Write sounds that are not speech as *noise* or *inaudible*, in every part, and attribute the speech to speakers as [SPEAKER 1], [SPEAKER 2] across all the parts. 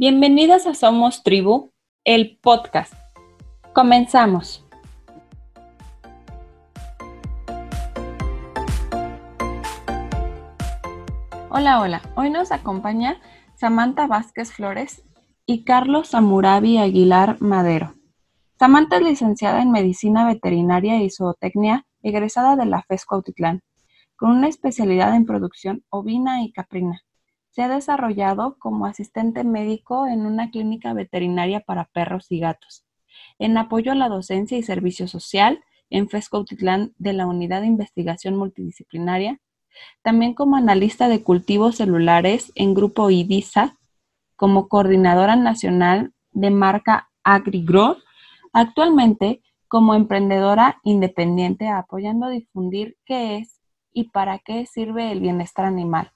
[SPEAKER 1] Bienvenidas a Somos Tribu, el podcast. Comenzamos. Hola, hola. Hoy nos acompaña Samantha Vázquez Flores y Carlos Amurabi Aguilar Madero. Samantha es licenciada en Medicina Veterinaria y Zootecnia, egresada de la FES Cuautitlán, con una especialidad en producción ovina y caprina. Se ha desarrollado como asistente médico en una clínica veterinaria para perros y gatos, en apoyo a la docencia y servicio social en FES de la Unidad de Investigación Multidisciplinaria, también como analista de cultivos celulares en Grupo IDISA, como coordinadora nacional de marca AgriGrow, actualmente como emprendedora independiente apoyando a difundir qué es y para qué sirve el bienestar animal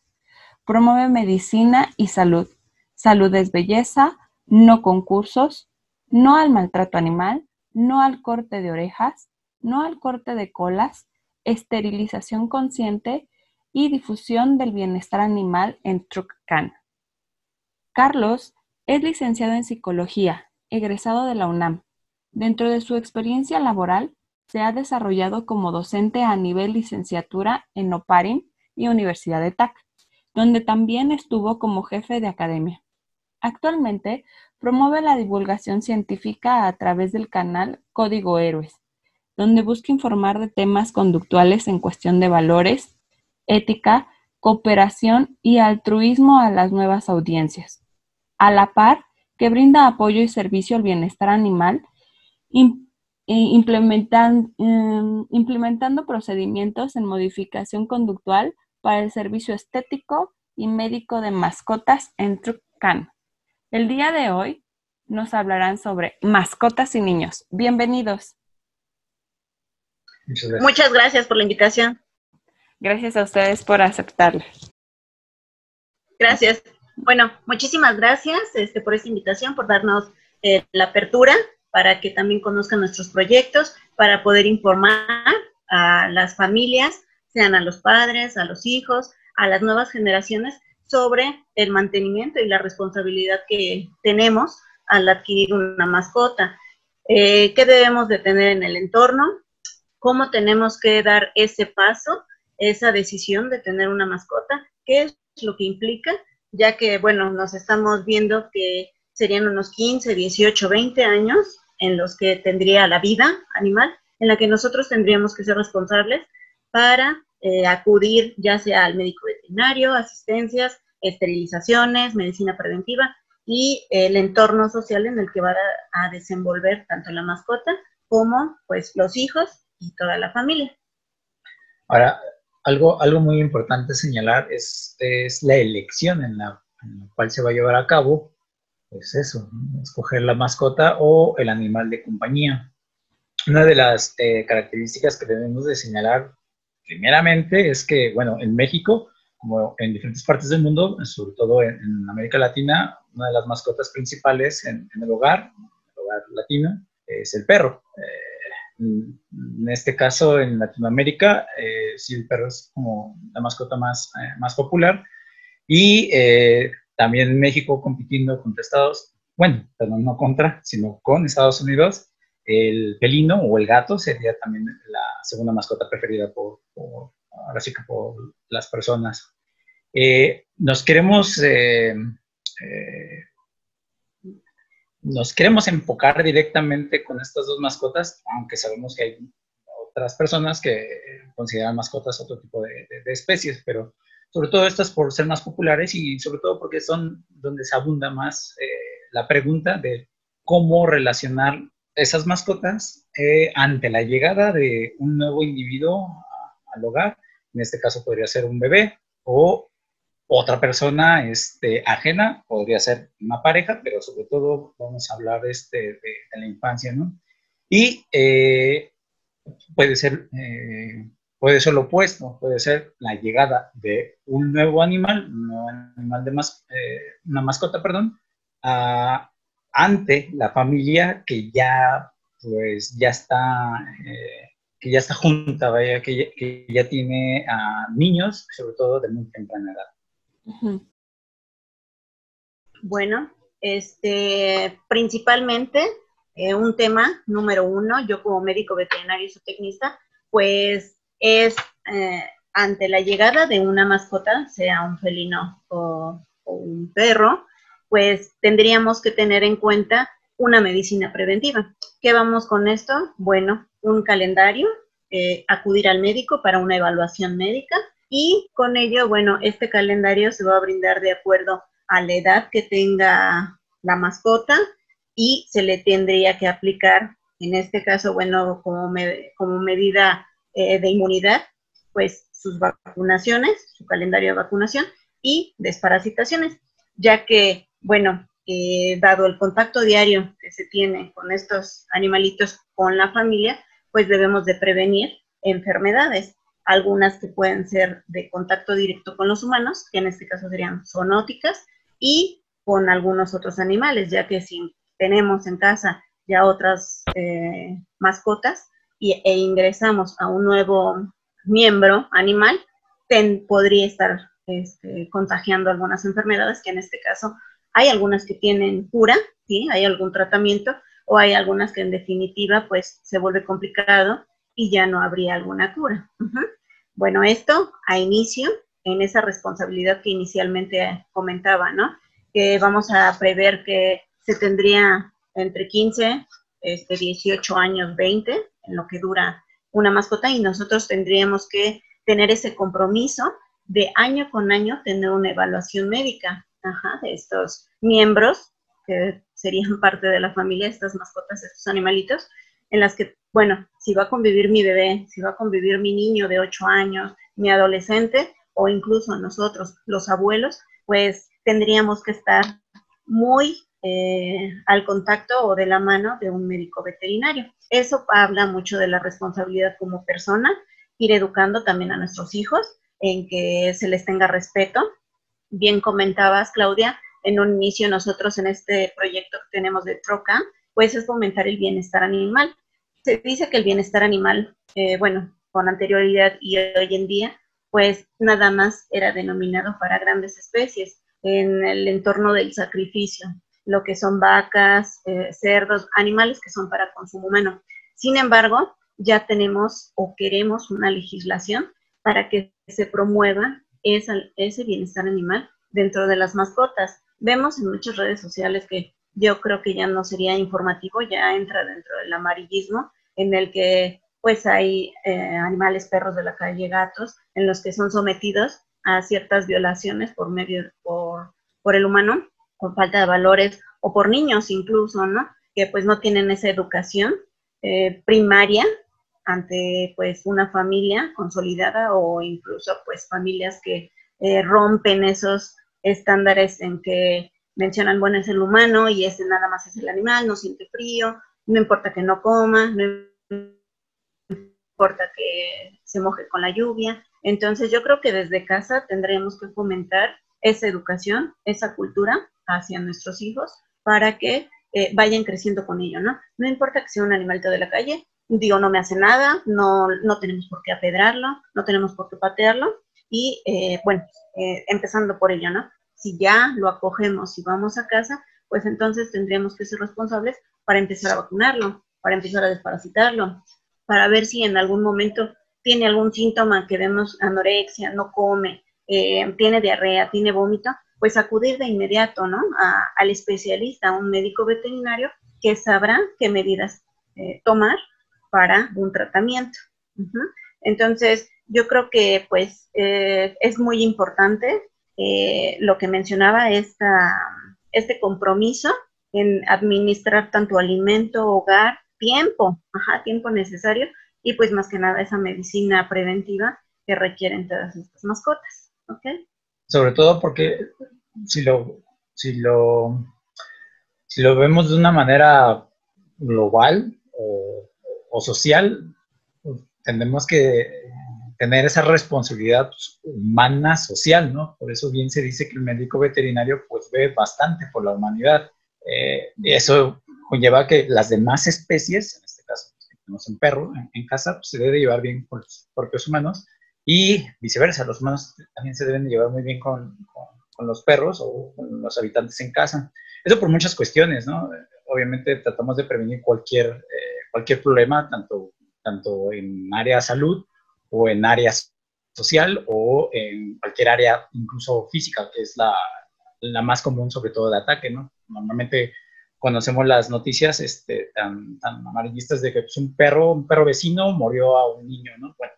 [SPEAKER 1] Promueve medicina y salud. Salud es belleza, no concursos, no al maltrato animal, no al corte de orejas, no al corte de colas, esterilización consciente y difusión del bienestar animal en Truccan. Carlos es licenciado en psicología, egresado de la UNAM. Dentro de su experiencia laboral, se ha desarrollado como docente a nivel licenciatura en OPARIN y Universidad de TAC donde también estuvo como jefe de academia. Actualmente promueve la divulgación científica a través del canal Código Héroes, donde busca informar de temas conductuales en cuestión de valores, ética, cooperación y altruismo a las nuevas audiencias, a la par que brinda apoyo y servicio al bienestar animal, implementando procedimientos en modificación conductual para el servicio estético y médico de mascotas en Truccan. El día de hoy nos hablarán sobre mascotas y niños. Bienvenidos.
[SPEAKER 2] Muchas gracias, por la invitación.
[SPEAKER 1] Gracias a ustedes por aceptarla.
[SPEAKER 2] Gracias. Bueno, muchísimas gracias este, por esta invitación, por darnos eh, la apertura para que también conozcan nuestros proyectos, para poder informar a las familias sean a los padres, a los hijos, a las nuevas generaciones, sobre el mantenimiento y la responsabilidad que tenemos al adquirir una mascota. Eh, ¿Qué debemos de tener en el entorno? ¿Cómo tenemos que dar ese paso, esa decisión de tener una mascota? ¿Qué es lo que implica? Ya que, bueno, nos estamos viendo que serían unos 15, 18, 20 años en los que tendría la vida animal, en la que nosotros tendríamos que ser responsables para eh, acudir ya sea al médico veterinario, asistencias, esterilizaciones, medicina preventiva y el entorno social en el que va a, desenvolver tanto la mascota como pues los hijos y toda la familia.
[SPEAKER 3] Ahora, algo, algo muy importante señalar es, es la elección en la, cual se va a llevar a cabo, pues eso, escoger la mascota o el animal de compañía. Una de las eh, características que debemos de señalar primeramente es que, bueno, en México, como en diferentes partes del mundo, sobre todo en, América Latina, una de las mascotas principales en, el hogar, el hogar latino, es el perro. Eh, en este caso, en Latinoamérica, eh, sí, el perro es como la mascota más, eh, más popular. Y también en México compitiendo contra Estados, bueno, perdón, no contra, sino con Estados Unidos, el pelino o el gato sería también la segunda mascota preferida por, sí que por las personas. Eh, nos queremos eh, eh, nos queremos enfocar directamente con estas dos mascotas, aunque sabemos que hay otras personas que consideran mascotas otro tipo de, de especies, pero sobre todo estas por ser más populares y sobre todo porque son donde se abunda más la pregunta de cómo relacionar esas mascotas eh, ante la llegada de un nuevo individuo al hogar, en este caso podría ser un bebé o otra persona este, ajena, podría ser una pareja, pero sobre todo vamos a hablar este, de, la infancia, ¿no? Y eh, puede ser, eh, puede ser lo opuesto, puede ser la llegada de un nuevo animal, un animal de una mascota, perdón, a, ante la familia que ya, pues, ya está, eh, que ya está junta, vaya, que ya, tiene a niños, sobre todo de muy temprana edad.
[SPEAKER 2] Bueno, este, principalmente eh, un tema número uno, yo como médico veterinario y zootecnista, pues es eh, ante la llegada de una mascota, sea un felino o, un perro, pues tendríamos que tener en cuenta una medicina preventiva. ¿Qué vamos con esto? Bueno, un calendario, eh, acudir al médico para una evaluación médica y con ello, bueno, este calendario se va a brindar de acuerdo a la edad que tenga la mascota y se le tendría que aplicar, en este caso, bueno, como, medida eh, de inmunidad, pues sus vacunaciones, su calendario de vacunación y desparasitaciones, ya que, bueno, eh, dado el contacto diario que se tiene con estos animalitos con la familia, pues debemos de prevenir enfermedades, algunas que pueden ser de contacto directo con los humanos, que en este caso serían zoonóticas, y con algunos otros animales, ya que si tenemos en casa ya otras eh, mascotas y, e ingresamos a un nuevo miembro animal, podría estar este, contagiando algunas enfermedades, que en este caso hay algunas que tienen cura, ¿sí? hay algún tratamiento, o hay algunas que en definitiva pues se vuelve complicado y ya no habría alguna cura. Bueno, esto a inicio, en esa responsabilidad que inicialmente comentaba, ¿no? Que vamos a prever que se tendría entre 15, este, 18 años, 20, en lo que dura una mascota, y nosotros tendríamos que tener ese compromiso de año con año tener una evaluación médica de estos miembros que serían *laughs* parte de la familia, estas mascotas, estos animalitos, en las que, bueno, si va a convivir mi bebé, si va a convivir mi niño de 8 años, mi adolescente o incluso nosotros, los abuelos, pues tendríamos que estar muy eh, al contacto o de la mano de un médico veterinario. Eso habla mucho de la responsabilidad como persona, ir educando también a nuestros hijos en que se les tenga respeto. Bien comentabas, Claudia, en un inicio nosotros en este proyecto que tenemos de Troca, pues es fomentar el bienestar animal. Se dice que el bienestar animal, eh, bueno, con anterioridad y hoy en día, pues nada más era denominado para grandes especies en el entorno del sacrificio, lo que son vacas, eh, cerdos, animales que son para consumo humano. Sin embargo, ya tenemos o queremos una legislación para que se promueva ese bienestar animal dentro de las mascotas. Vemos en muchas redes sociales que yo creo que ya no sería informativo, ya entra dentro del amarillismo, en el que pues hay eh, animales, perros de la calle, gatos, en los que son sometidos a ciertas violaciones por medio, por, por el humano, con falta de valores, o por niños incluso, ¿no? Que pues no tienen esa educación eh, primaria ante pues una familia consolidada o incluso pues familias que eh, rompen esos estándares en que mencionan, bueno, es el humano y ese nada más es el animal, no siente frío, no importa que no coma, no importa que se moje con la lluvia. Entonces yo creo que desde casa tendremos que fomentar esa educación, esa cultura hacia nuestros hijos para que eh, vayan creciendo con ello, ¿no? No importa que sea un animalito de la calle, digo, no me hace nada, no, no tenemos por qué apedrarlo, no tenemos por qué patearlo, y eh, bueno, eh, empezando por ello, ¿no? Si ya lo acogemos y vamos a casa, pues entonces tendríamos que ser responsables para empezar a vacunarlo, para empezar a desparasitarlo, para ver si en algún momento tiene algún síntoma que vemos anorexia, no come, eh, tiene diarrea, tiene vómito, pues acudir de inmediato, ¿no? al especialista, a un médico veterinario que sabrá qué medidas tomar para un tratamiento. Entonces, yo creo que pues eh, es muy importante eh, lo que mencionaba, esta, este compromiso en administrar tanto alimento, hogar, tiempo, ajá, tiempo necesario y pues más que nada esa medicina preventiva que requieren todas estas mascotas, ¿ok?
[SPEAKER 3] Sobre todo porque si lo, si lo, si lo vemos de una manera global o, social, pues, tendemos que tener esa responsabilidad humana, social, ¿no? Por eso bien se dice que el médico veterinario pues ve bastante por la humanidad. Eh, y eso conlleva que las demás especies, en este caso, si tenemos un perro en, casa, pues se debe llevar bien con los propios humanos y viceversa, los humanos también se deben llevar muy bien con, con, los perros o con los habitantes en casa. Eso por muchas cuestiones, ¿no? Obviamente tratamos de prevenir cualquier, eh, cualquier problema, tanto, tanto en área de salud o en área social o en cualquier área, incluso física, que es la, la más común, sobre todo de ataque, ¿no? Normalmente conocemos las noticias este, tan, tan amarillistas de que pues, un perro, un perro vecino murió a un niño, ¿no? Bueno,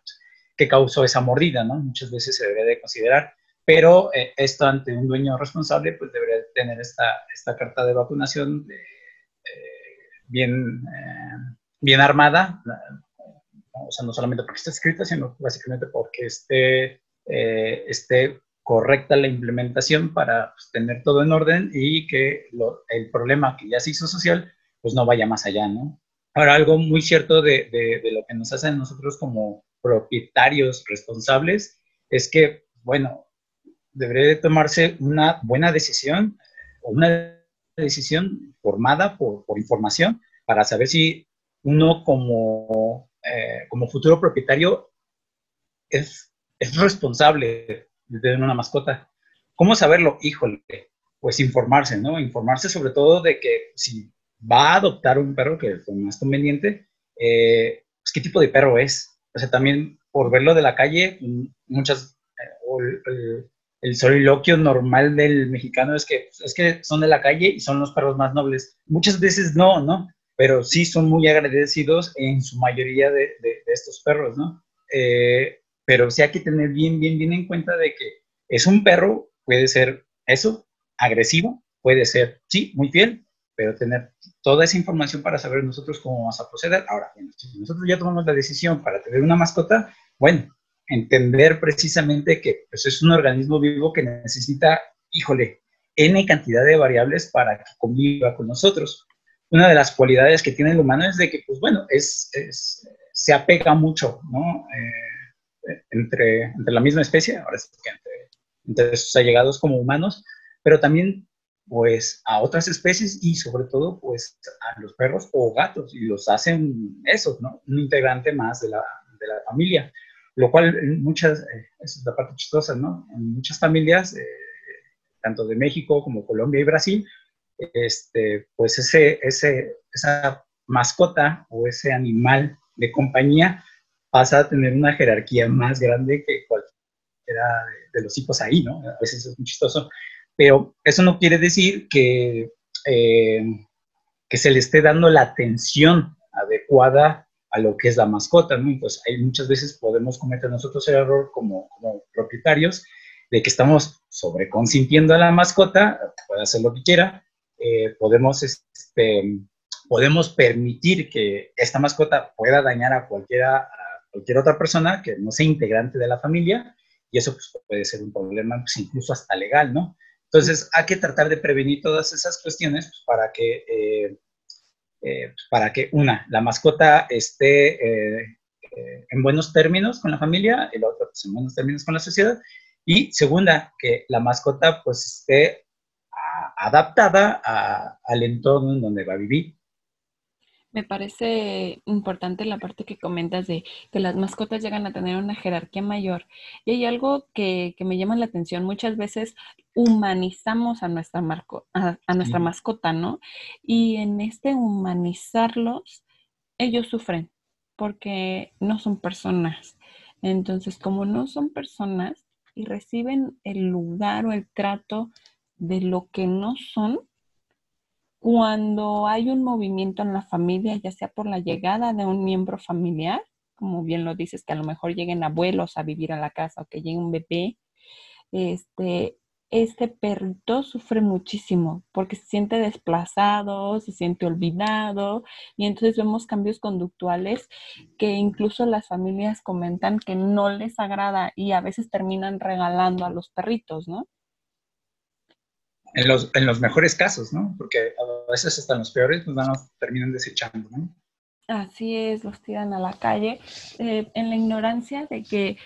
[SPEAKER 3] que causó esa mordida, ¿no? Muchas veces se debería de considerar, pero eh, esto ante un dueño responsable, pues debería tener esta, esta carta de vacunación eh, bien, eh, bien armada, o sea, no solamente porque esté escrita, sino básicamente porque esté, esté correcta la implementación para pues, tener todo en orden y que el problema que ya se hizo social, pues no vaya más allá, ¿no? Ahora, algo muy cierto de, de, de lo que nos hacen nosotros como propietarios responsables es que, bueno, debería de tomarse una buena decisión una decisión formada por, por información para saber si uno como, eh, como futuro propietario es, es responsable de tener una mascota. ¿Cómo saberlo? Híjole, pues informarse, ¿no? Informarse sobre todo de que si va a adoptar un perro, que es más conveniente, eh, pues qué tipo de perro es, o sea, también por verlo de la calle, muchas, eh, el, soliloquio normal del mexicano es que, es que son de la calle y son los perros más nobles. Muchas veces no, ¿no? Pero sí son muy agradecidos en su mayoría de, estos perros, ¿no? Eh, pero sí hay que tener bien, bien, bien en cuenta de que es un perro, puede ser eso, agresivo, puede ser, sí, muy fiel, pero tener toda esa información para saber nosotros cómo vamos a proceder. Ahora, si nosotros ya tomamos la decisión para tener una mascota, bueno, entender precisamente que pues, es un organismo vivo que necesita, híjole, N cantidad de variables para que conviva con nosotros. Una de las cualidades que tiene el humano es de que, pues bueno, es, se apega mucho, ¿no? Eh, entre, entre la misma especie, ahora sí que entre, entre sus allegados como humanos, pero también pues a otras especies y sobre todo pues a los perros o gatos y los hacen esos, ¿no? Un integrante más de la, de la familia, lo cual en muchas, eh, esa es la parte chistosa, ¿no? En muchas familias, eh, tanto de México como Colombia y Brasil, este, pues ese, ese, esa mascota o ese animal de compañía pasa a tener una jerarquía más grande que cualquiera de, de los hijos ahí, ¿no? A veces es muy chistoso pero eso no quiere decir que, eh, que se le esté dando la atención adecuada a lo que es la mascota, ¿no? Pues hay muchas veces podemos cometer nosotros el error como, propietarios de que estamos sobreconsintiendo a la mascota, puede hacer lo que quiera, eh, podemos, este, podemos permitir que esta mascota pueda dañar a, cualquiera, a cualquier otra persona que no sea integrante de la familia, y eso pues, puede ser un problema pues, incluso hasta legal, ¿no? Entonces, hay que tratar de prevenir todas esas cuestiones pues, para que, eh, eh, pues, para que, una, la mascota esté eh, en buenos términos con la familia, y la otra, pues, en buenos términos con la sociedad, y segunda, que la mascota, pues, esté adaptada al entorno en donde va a vivir.
[SPEAKER 1] Me parece importante la parte que comentas de que las mascotas llegan a tener una jerarquía mayor. Y hay algo que, me llama la atención. Muchas veces humanizamos a nuestra, a, nuestra mascota, ¿no? Y en este humanizarlos, ellos sufren porque no son personas. Entonces, como no son personas y reciben el lugar o el trato de lo que no son, cuando hay un movimiento en la familia, ya sea por la llegada de un miembro familiar, como bien lo dices, que a lo mejor lleguen abuelos a vivir a la casa o que llegue un bebé, este, este perrito sufre muchísimo porque se siente desplazado, se siente olvidado y entonces vemos cambios conductuales que incluso las familias comentan que no les agrada y a veces terminan regalando a los perritos, ¿no?
[SPEAKER 3] En los, en los mejores casos, ¿no? Porque a veces hasta en los peores pues van terminan desechando, ¿no?
[SPEAKER 1] Así es, los tiran a la calle eh, en la ignorancia de que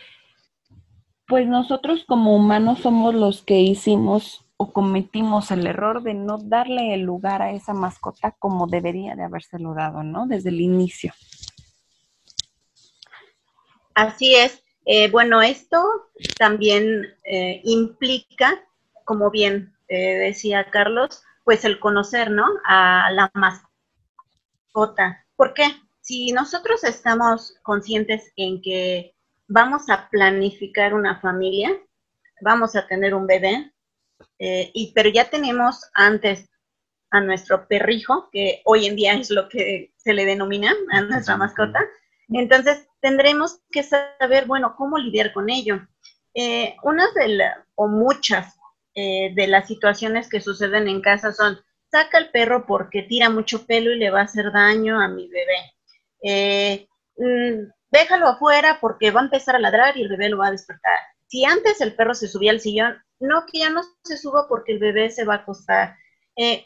[SPEAKER 1] pues nosotros como humanos somos los que hicimos o cometimos el error de no darle el lugar a esa mascota como debería de habérselo dado, ¿no? Desde el inicio.
[SPEAKER 2] Así es. Eh, bueno, esto también eh, implica, como bien decía Carlos, pues el conocer, ¿no? A la mascota. ¿Por qué? Si nosotros estamos conscientes en que vamos a planificar una familia, vamos a tener un bebé, eh, y, pero ya tenemos antes a nuestro perrijo, que hoy en día es lo que se le denomina a nuestra mascota, entonces tendremos que saber, bueno, cómo lidiar con ello. Eh, unas de las, o muchas eh, de las situaciones que suceden en casa son, saca el perro porque tira mucho pelo y le va a hacer daño a mi bebé. Eh, mm, déjalo afuera porque va a empezar a ladrar y el bebé lo va a despertar. Si antes el perro se subía al sillón, no, que ya no se suba porque el bebé se va a acostar.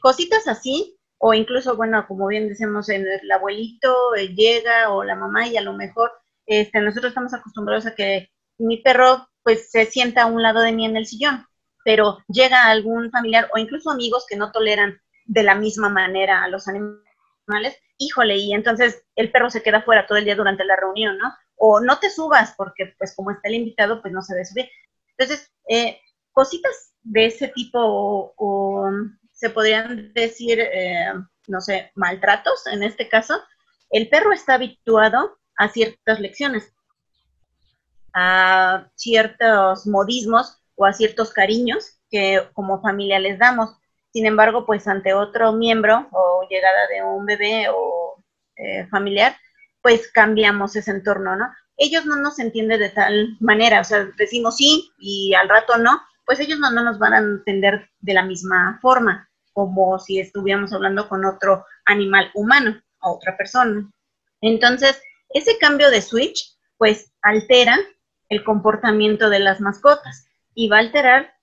[SPEAKER 2] cositas así o incluso, bueno, como bien decimos, el, abuelito eh, llega o la mamá y a lo mejor este, nosotros estamos acostumbrados a que mi perro pues se sienta a un lado de mí en el sillón, pero llega algún familiar o incluso amigos que no toleran de la misma manera a los animales, híjole, y entonces el perro se queda fuera todo el día durante la reunión, ¿no? O no te subas porque pues como está el invitado pues no se debe subir. Entonces, eh, cositas de ese tipo o se podrían decir, eh, no sé, maltratos en este caso, el perro está habituado a ciertas lecciones, a ciertos modismos o a ciertos cariños que como familia les damos. Sin embargo, pues ante otro miembro o llegada de un bebé o eh, familiar, pues cambiamos ese entorno, ¿no? Ellos no nos entienden de tal manera, o sea, decimos sí y al rato no, pues ellos no, no nos van a entender de la misma forma, como si estuviéramos hablando con otro animal humano, a otra persona. Entonces, ese cambio de switch, pues altera el comportamiento de las mascotas y va a alterar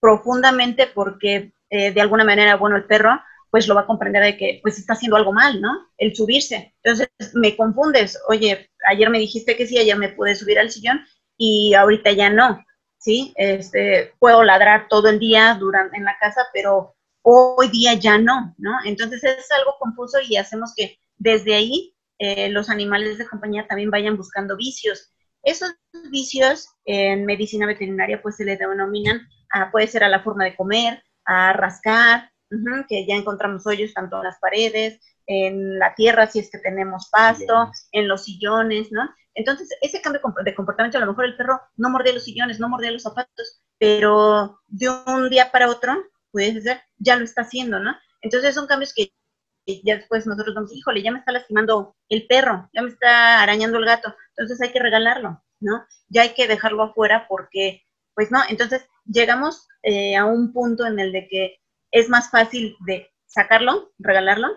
[SPEAKER 2] profundamente porque eh, de alguna manera, bueno, el perro pues lo va a comprender de que pues está haciendo algo mal, ¿no? El subirse. Entonces me confundes, oye, ayer me dijiste que sí, ayer me pude subir al sillón y ahorita ya no. ¿sí? Este, puedo ladrar todo el día durante, en la casa, pero hoy día ya no, ¿no? Entonces es algo confuso y hacemos que desde ahí eh, los animales de compañía también vayan buscando vicios. Esos vicios en medicina veterinaria pues se le denominan, a, puede ser a la forma de comer, a rascar, que ya encontramos hoyos tanto en las paredes, en la tierra si es que tenemos pasto, en los sillones, ¿no? Entonces, ese cambio de comportamiento, a lo mejor el perro no mordía los sillones, no mordía los zapatos, pero de un día para otro, puede ser, ya lo está haciendo, ¿no? Entonces, son cambios que ya después nosotros vamos, híjole, ya me está lastimando el perro, ya me está arañando el gato, entonces hay que regalarlo, ¿no? Ya hay que dejarlo afuera porque, pues no, entonces llegamos eh, a un punto en el de que es más fácil de sacarlo, regalarlo,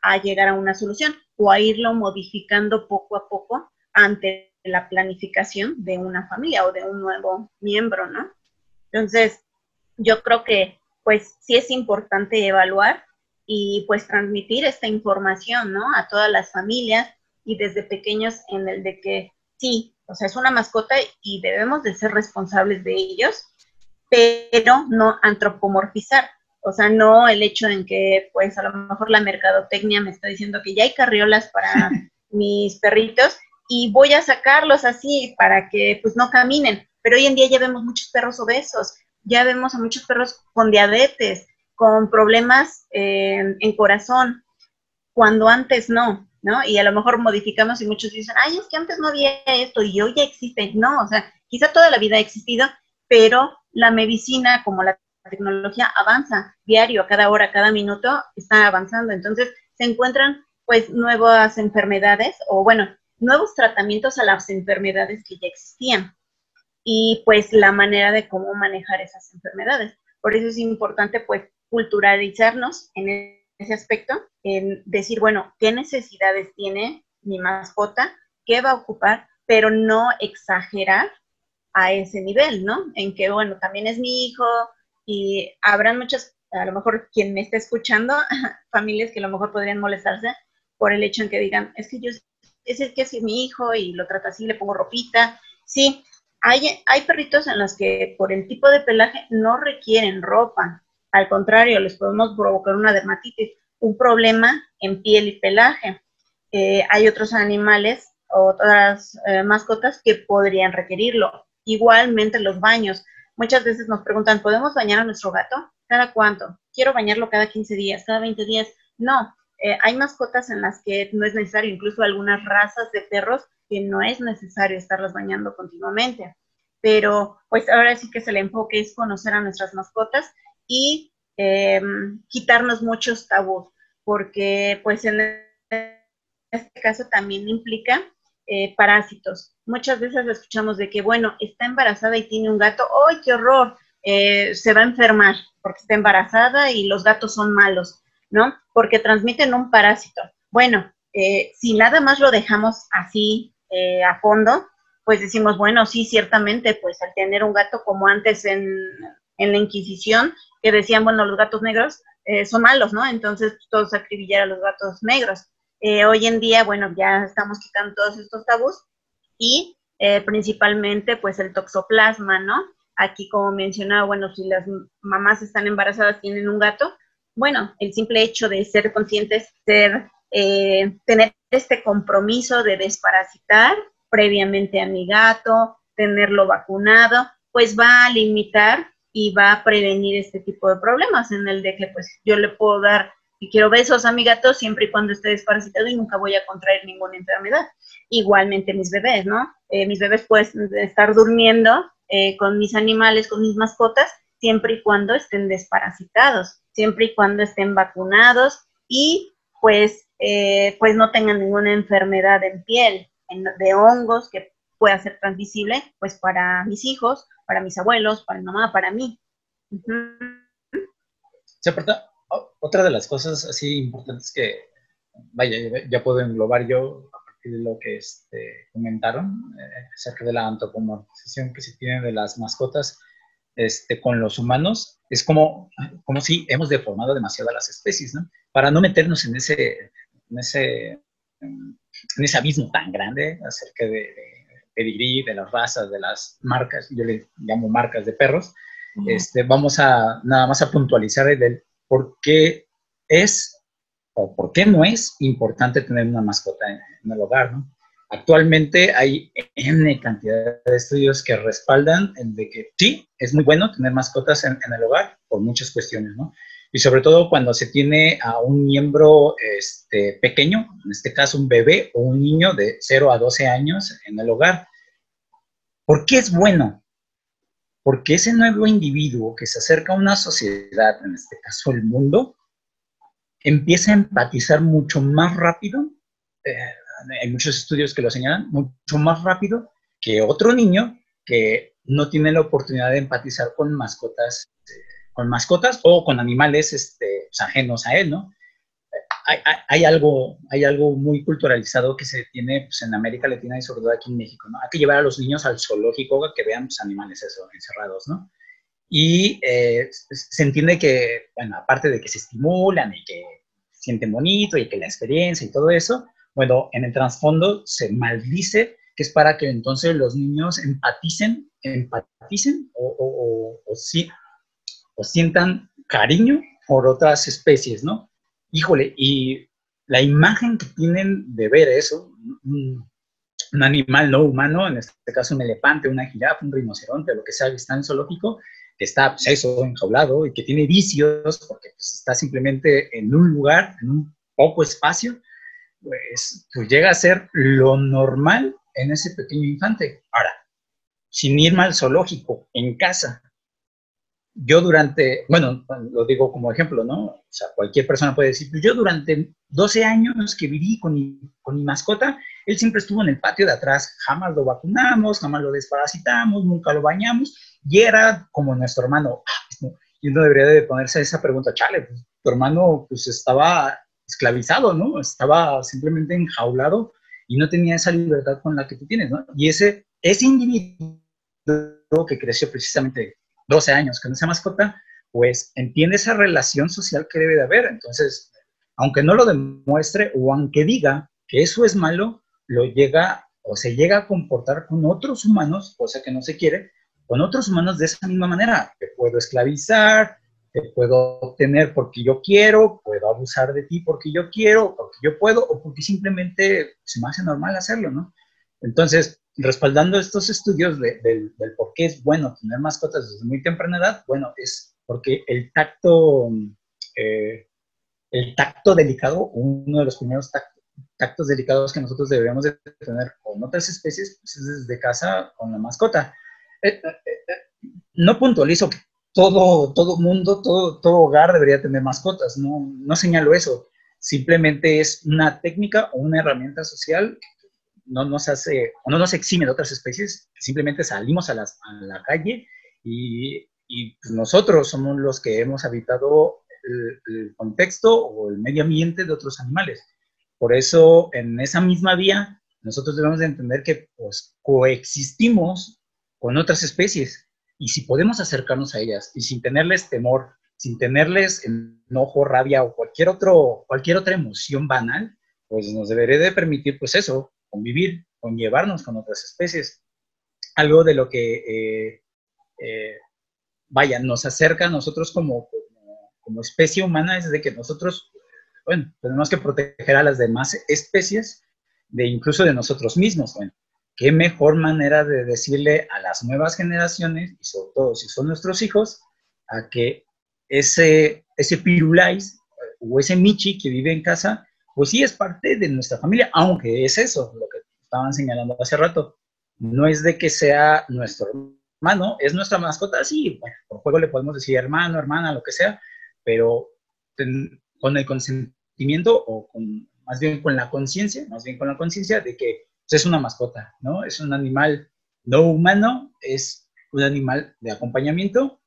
[SPEAKER 2] a llegar a una solución o a irlo modificando poco a poco ante la planificación de una familia o de un nuevo miembro, ¿no? Entonces, yo creo que pues sí es importante evaluar y pues transmitir esta información, ¿no? A todas las familias y desde pequeños en el de que sí, o sea, es una mascota y debemos de ser responsables de ellos, pero no antropomorfizar. O sea, no el hecho en que, pues, a lo mejor la mercadotecnia me está diciendo que ya hay carriolas para *laughs* mis perritos y voy a sacarlos así para que pues no caminen. Pero hoy en día ya vemos muchos perros obesos, ya vemos a muchos perros con diabetes, con problemas en corazón, cuando antes no, ¿no? Y a lo mejor modificamos y muchos dicen, ay, es que antes no había esto y hoy ya existe. No, o sea, quizá toda la vida ha existido, pero la medicina como la tecnología avanza diario, a cada hora, a cada minuto, está avanzando. Entonces se encuentran pues nuevas enfermedades o bueno, nuevos tratamientos a las enfermedades que ya existían y pues la manera de cómo manejar esas enfermedades. Por eso es importante pues culturalizarnos en ese aspecto, en decir, bueno, qué necesidades tiene mi mascota, qué va a ocupar, pero no exagerar a ese nivel, ¿no? En que, bueno, también es mi hijo y habrán muchas, a lo mejor quien me está escuchando, *laughs* familias que a lo mejor podrían molestarse por el hecho en que digan, es que yo es que es mi hijo y lo trata así, le pongo ropita. Sí, hay, hay perritos en los que por el tipo de pelaje no requieren ropa. Al contrario, les podemos provocar una dermatitis, un problema en piel y pelaje. Eh, hay otros animales otras eh, mascotas que podrían requerirlo. Igualmente los baños. Muchas veces nos preguntan, ¿podemos bañar a nuestro gato? ¿Cada cuánto? quiero bañarlo cada 15 días, cada 20 días. No, eh, hay mascotas en las que no es necesario, incluso algunas razas de perros que no es necesario estarlas bañando continuamente. Pero pues ahora sí que se le enfoque es conocer a nuestras mascotas y em, quitarnos muchos tabús, porque pues en este caso también implica eh, parásitos. Muchas veces escuchamos de que, bueno, está embarazada y tiene un gato, ¡ay, qué horror! Eh, se va a enfermar porque está embarazada y los gatos son malos, ¿no? Porque transmiten un parásito. Bueno, eh, si nada más lo dejamos así a fondo, pues decimos, bueno, sí, ciertamente, pues al tener un gato como antes en, en la Inquisición, que decían, bueno, los gatos negros son malos, ¿no? Entonces pues, todos acribillar a los gatos negros. Eh, hoy en día, bueno, ya estamos quitando todos estos tabús y eh, principalmente pues el toxoplasma, ¿no? Aquí como mencionaba, bueno, si las mamás están embarazadas, tienen un gato, bueno, el simple hecho de ser conscientes, ser, eh, tener este compromiso de desparasitar previamente a mi gato, tenerlo vacunado, pues va a limitar y va a prevenir este tipo de problemas en el de que pues yo le puedo dar y quiero besos a mi gato siempre y cuando esté desparasitado y nunca voy a contraer ninguna enfermedad. Igualmente mis bebés, ¿no? Eh, mis bebés pueden estar durmiendo eh, con mis animales, con mis mascotas, siempre y cuando estén desparasitados, siempre y cuando estén vacunados y pues, eh, pues no tengan ninguna enfermedad en piel, de hongos que pueda ser transmisible, pues para mis hijos, para mis abuelos, para mi mamá, para mí.
[SPEAKER 3] ¿Se otra de las cosas así importantes que, vaya, ya puedo englobar yo a partir de lo que este, comentaron eh, acerca de la antropomorfización que se tiene de las mascotas este, con los humanos, es como, como si hemos deformado demasiado las especies, ¿no? Para no meternos en ese, en ese, en ese abismo tan grande acerca de pedigrí, de las razas, de las marcas, yo le llamo marcas de perros, este, vamos a nada más a puntualizar el, por qué es o por qué no es importante tener una mascota en, el hogar, ¿no? Actualmente hay N cantidad de estudios que respaldan el de que sí, es muy bueno tener mascotas en, el hogar por muchas cuestiones, ¿no? Y sobre todo cuando se tiene a un miembro este, pequeño, en este caso un bebé o un niño de 0 a 12 años en el hogar. ¿Por qué es bueno? Porque ese nuevo individuo que se acerca a una sociedad, en este caso el mundo, empieza a empatizar mucho más rápido, eh, hay muchos estudios que lo señalan, mucho más rápido que otro niño que no tiene la oportunidad de empatizar con mascotas, con mascotas o con animales este, pues, ajenos a él, ¿no? hay, algo, hay algo muy culturalizado que se tiene pues, en América Latina y sobre todo aquí en México, ¿no? Hay que llevar a los niños al zoológico que vean pues, animales eso, encerrados, ¿no? Y eh, se entiende que, bueno, aparte de que se estimulan y que sienten bonito y que la experiencia y todo eso, bueno, en el trasfondo se maldice que es para que entonces los niños empaticen, empaticen o, o, o, o sientan cariño por otras especies, ¿no? híjole, y la imagen que tienen de ver eso, un, animal no humano, en este caso un elefante, una jirafa, un rinoceronte, lo que sea que está en zoológico, que está, pues eso, enjaulado y que tiene vicios porque pues, está simplemente en un lugar, en un poco espacio, pues, pues llega a ser lo normal en ese pequeño infante. Ahora, sin ir al zoológico, en casa, yo durante, bueno, lo digo como ejemplo, ¿no? O sea, cualquier persona puede decir, pues yo durante 12 años que viví con mi, con mi mascota, él siempre estuvo en el patio de atrás, jamás lo vacunamos, jamás lo desparasitamos, nunca lo bañamos, y era como nuestro hermano. *laughs* Y uno debería de ponerse esa pregunta, chale, pues, tu hermano pues estaba esclavizado, ¿no? Estaba simplemente enjaulado y no tenía esa libertad con la que tú tienes, ¿no? Y ese, ese individuo que creció precisamente 12 años con esa mascota, pues entiende esa relación social que debe de haber. Entonces, aunque no lo demuestre o aunque diga que eso es malo, lo llega o se llega a comportar con otros humanos, cosa que no se quiere, con otros humanos de esa misma manera. Te puedo esclavizar, te puedo obtener porque yo quiero, puedo abusar de ti porque yo quiero, porque yo puedo, o porque simplemente se me hace normal hacerlo, ¿no? Entonces, respaldando estos estudios del por qué es bueno tener mascotas desde muy temprana edad, bueno, es porque el tacto eh, el tacto delicado, uno de los primeros tactos delicados que nosotros deberíamos de tener con otras especies, pues es desde casa con la mascota. Eh, eh, no puntualizo que todo, todo mundo, todo, todo hogar debería tener mascotas, no, no señalo eso. Simplemente es una técnica o una herramienta social no nos hace, no nos exime de otras especies, simplemente salimos a, la calle y, pues nosotros somos los que hemos habitado el, contexto o el medio ambiente de otros animales. Por eso, en esa misma vía, nosotros debemos de entender que pues, coexistimos con otras especies y si podemos acercarnos a ellas y sin tenerles temor, sin tenerles enojo, rabia o cualquier, otro, cualquier otra emoción banal, pues nos debería de permitir, pues eso, convivir, conllevarnos con otras especies. Algo de lo que, eh, eh, vaya, nos acerca a nosotros como, como especie humana es de que nosotros, bueno, tenemos que proteger a las demás especies de incluso de nosotros mismos. Bueno, qué mejor manera de decirle a las nuevas generaciones, y sobre todo si son nuestros hijos, a que ese, ese pirulais o ese michi que vive en casa, pues sí es parte de nuestra familia, aunque es eso, lo que estaban señalando hace rato. No es de que sea nuestro hermano, es nuestra mascota, sí, bueno, por juego le podemos decir hermano, hermana, lo que sea, pero con el consentimiento o con, más bien con la conciencia, más bien con la conciencia de que pues, es una mascota, ¿no? Es un animal no humano, es un animal de acompañamiento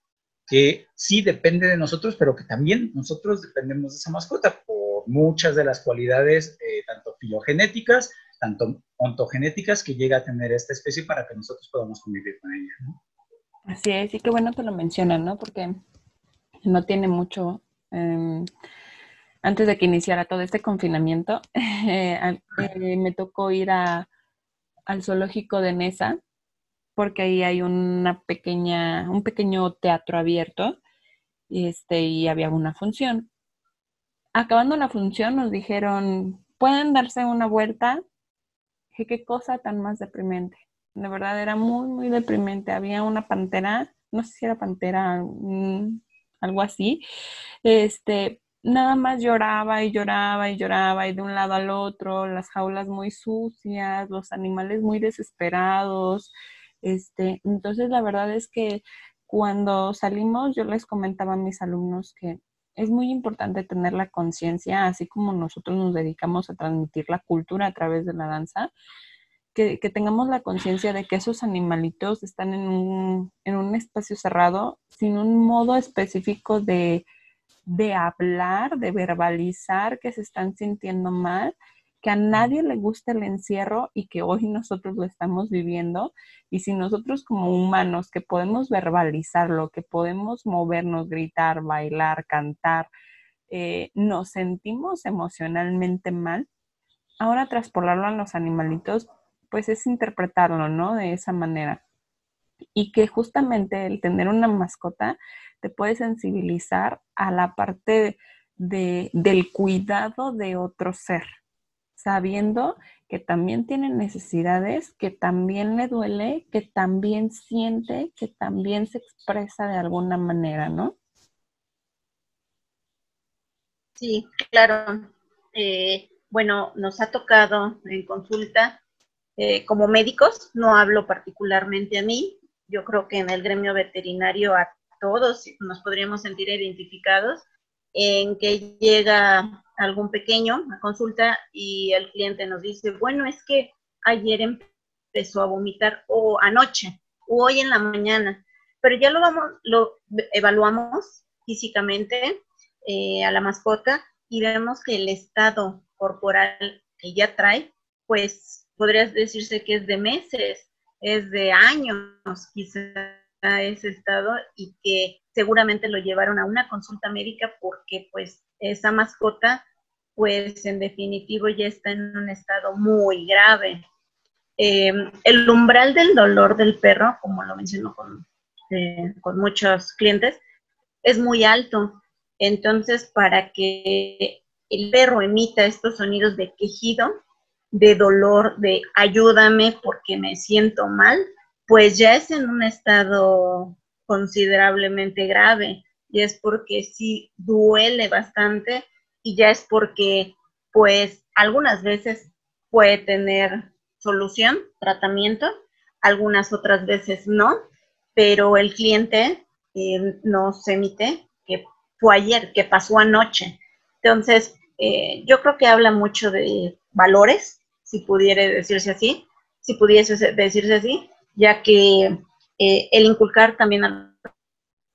[SPEAKER 3] que sí depende de nosotros, pero que también nosotros dependemos de esa mascota muchas de las cualidades, eh, tanto filogenéticas, tanto ontogenéticas que llega a tener esta especie para que nosotros podamos convivir con ella.
[SPEAKER 1] Así es, y qué bueno que lo mencionan, ¿no? Porque no tiene mucho, em, antes de que iniciara todo este confinamiento, *laughs* eh, eh, me tocó ir al zoológico de Nesa, porque ahí hay una pequeña, un pequeño teatro abierto, este, y había una función. Acabando la función nos dijeron, pueden darse una vuelta, qué cosa tan más deprimente. De verdad era muy, muy deprimente. Había una pantera, no sé si era pantera, mm, algo así, este, nada más lloraba y lloraba y lloraba y de un lado al otro, las jaulas muy sucias, los animales muy desesperados, este, entonces la verdad es que cuando salimos yo les comentaba a mis alumnos que es muy importante tener la conciencia, así como nosotros nos dedicamos a transmitir la cultura a través de la danza, que, tengamos la conciencia de que esos animalitos están en un, en un, espacio cerrado sin un modo específico de, de hablar, de verbalizar que se están sintiendo mal, que a nadie le gusta el encierro y que hoy nosotros lo estamos viviendo. Y si nosotros como humanos que podemos verbalizarlo, que podemos movernos, gritar, bailar, cantar, eh, nos sentimos emocionalmente mal, ahora traspolarlo a los animalitos pues es interpretarlo, ¿no? De esa manera. Y que justamente el tener una mascota te puede sensibilizar a la parte de, del cuidado de otro ser, sabiendo que también tiene necesidades, que también le duele, que también siente, que también se expresa de alguna manera, ¿no?
[SPEAKER 2] Sí, claro. Eh, bueno, nos ha tocado en consulta eh, como médicos, no hablo particularmente a mí, yo creo que en el gremio veterinario a todos nos podríamos sentir identificados en que llega algún pequeño a consulta y el cliente nos dice, bueno, es que ayer empezó a vomitar o anoche o hoy en la mañana, pero ya lo vamos, lo evaluamos físicamente eh, a la mascota y vemos que el estado corporal que ya trae, pues podría decirse que es de meses, es de años quizá ese estado y que seguramente lo llevaron a una consulta médica porque pues esa mascota pues en definitivo ya está en un estado muy grave. Eh, el umbral del dolor del perro, como lo menciono con, eh, con muchos clientes, es muy alto. Entonces, para que el perro emita estos sonidos de quejido, de dolor, de ayúdame porque me siento mal, pues ya es en un estado considerablemente grave. Y es porque sí duele bastante y ya es porque pues algunas veces puede tener solución, tratamiento, algunas otras veces no, pero el cliente eh, nos emite que fue ayer, que pasó anoche. Entonces, eh, yo creo que habla mucho de valores, si pudiera decirse así, si pudiese decirse así, ya que eh, el inculcar también a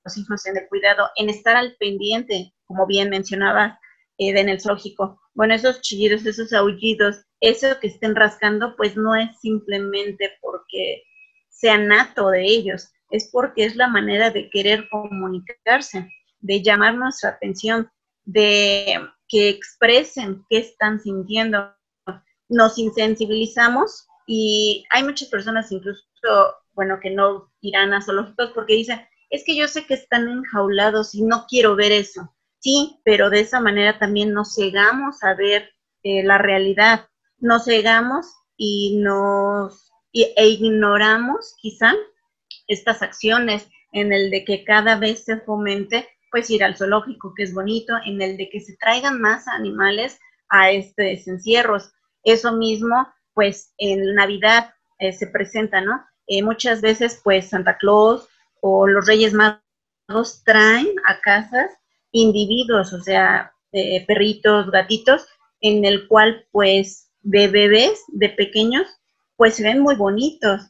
[SPEAKER 2] los hijos en el cuidado, en estar al pendiente, como bien mencionaba eh, en el zoológico. Bueno, esos chillidos, esos aullidos, eso que estén rascando, pues no es simplemente porque sea nato de ellos, es porque es la manera de querer comunicarse, de llamar nuestra atención, de que expresen qué están sintiendo. Nos insensibilizamos y hay muchas personas incluso, bueno, que no irán a zoológicos porque dicen, es que yo sé que están enjaulados y no quiero ver eso. Sí, pero de esa manera también nos cegamos a ver eh, la realidad, nos cegamos y nos e ignoramos quizá estas acciones en el de que cada vez se fomente pues ir al zoológico, que es bonito, en el de que se traigan más animales a estos encierros. Eso mismo, pues en Navidad eh, se presenta, ¿no? Eh, muchas veces, pues Santa Claus o los Reyes Magos traen a casas individuos, o sea, eh, perritos, gatitos, en el cual, pues, de bebés, de pequeños, pues se ven muy bonitos,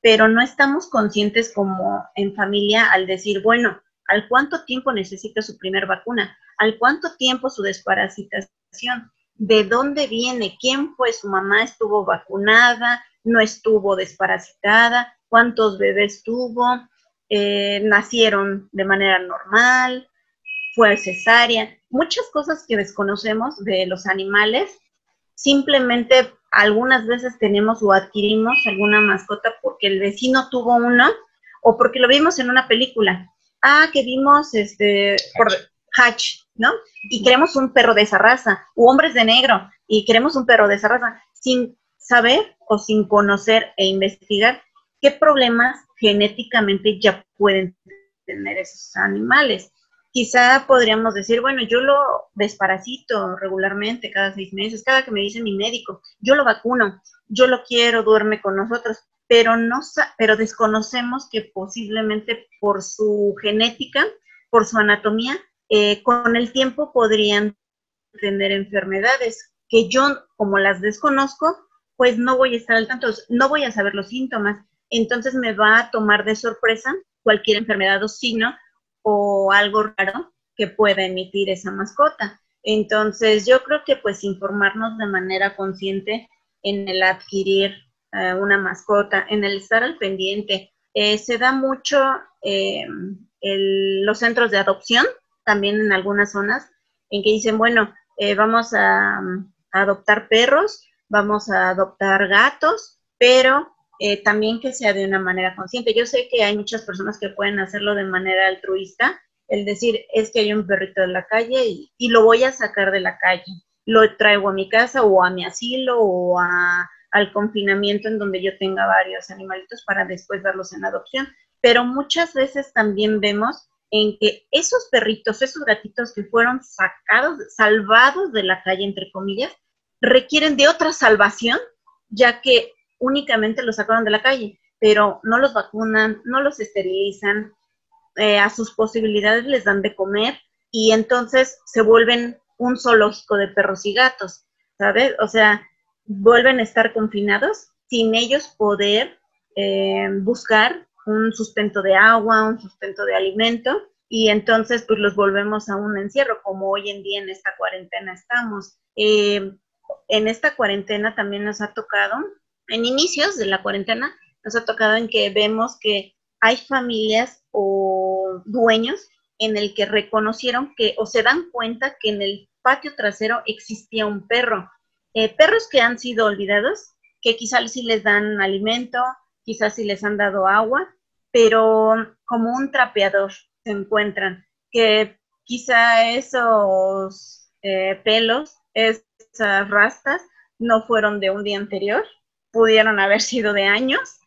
[SPEAKER 2] pero no estamos conscientes como en familia al decir, bueno, al cuánto tiempo necesita su primer vacuna, al cuánto tiempo su desparasitación, de dónde viene, quién fue su mamá, estuvo vacunada, no estuvo desparasitada, cuántos bebés tuvo, eh, nacieron de manera normal, fue cesárea, muchas cosas que desconocemos de los animales, simplemente algunas veces tenemos o adquirimos alguna mascota porque el vecino tuvo una o porque lo vimos en una película. Ah, que vimos este, por Hatch, ¿no? Y queremos un perro de esa raza, u hombres de negro, y queremos un perro de esa raza, sin saber o sin conocer e investigar qué problemas genéticamente ya pueden tener esos animales. Quizá podríamos decir, bueno, yo lo desparasito regularmente cada seis meses, cada que me dice mi médico, yo lo vacuno, yo lo quiero, duerme con nosotros, pero, no, pero desconocemos que posiblemente por su genética, por su anatomía, eh, con el tiempo podrían tener enfermedades que yo, como las desconozco, pues no voy a estar al tanto, no voy a saber los síntomas. Entonces me va a tomar de sorpresa cualquier enfermedad o signo o algo raro que pueda emitir esa mascota. Entonces yo creo que pues informarnos de manera consciente en el adquirir eh, una mascota, en el estar al pendiente. Eh, se da mucho eh, los centros de adopción, también en algunas zonas, en que dicen, bueno, vamos a, adoptar perros, vamos a adoptar gatos, pero también que sea de una manera consciente. Yo sé que hay muchas personas que pueden hacerlo de manera altruista, el decir, es que hay un perrito en la calle y, y, lo voy a sacar de la calle, lo traigo a mi casa o a mi asilo o a al confinamiento en donde yo tenga varios animalitos para después darlos en adopción. Pero muchas veces también vemos en que esos perritos, esos gatitos que fueron sacados, salvados de la calle, entre comillas, requieren de otra salvación, ya que únicamente los sacaron de la calle, pero no los vacunan, no los esterilizan, eh, a sus posibilidades les dan de comer y entonces se vuelven un zoológico de perros y gatos, ¿sabes? O sea, vuelven a estar confinados sin ellos poder eh, buscar un sustento de agua, un sustento de alimento, y entonces pues los volvemos a un encierro, como hoy en día en esta cuarentena estamos. Eh, en esta cuarentena también nos ha tocado, en inicios de la cuarentena, nos ha tocado en que vemos que hay familias o dueños en el que reconocieron que o se dan cuenta que en el patio trasero existía un perro. Eh, perros que han sido olvidados, que quizás sí les dan alimento, quizás sí les han dado agua, pero como un trapeador se encuentran, que quizá esos eh, pelos, esas rastas, no fueron de un día anterior, pudieron haber sido de años,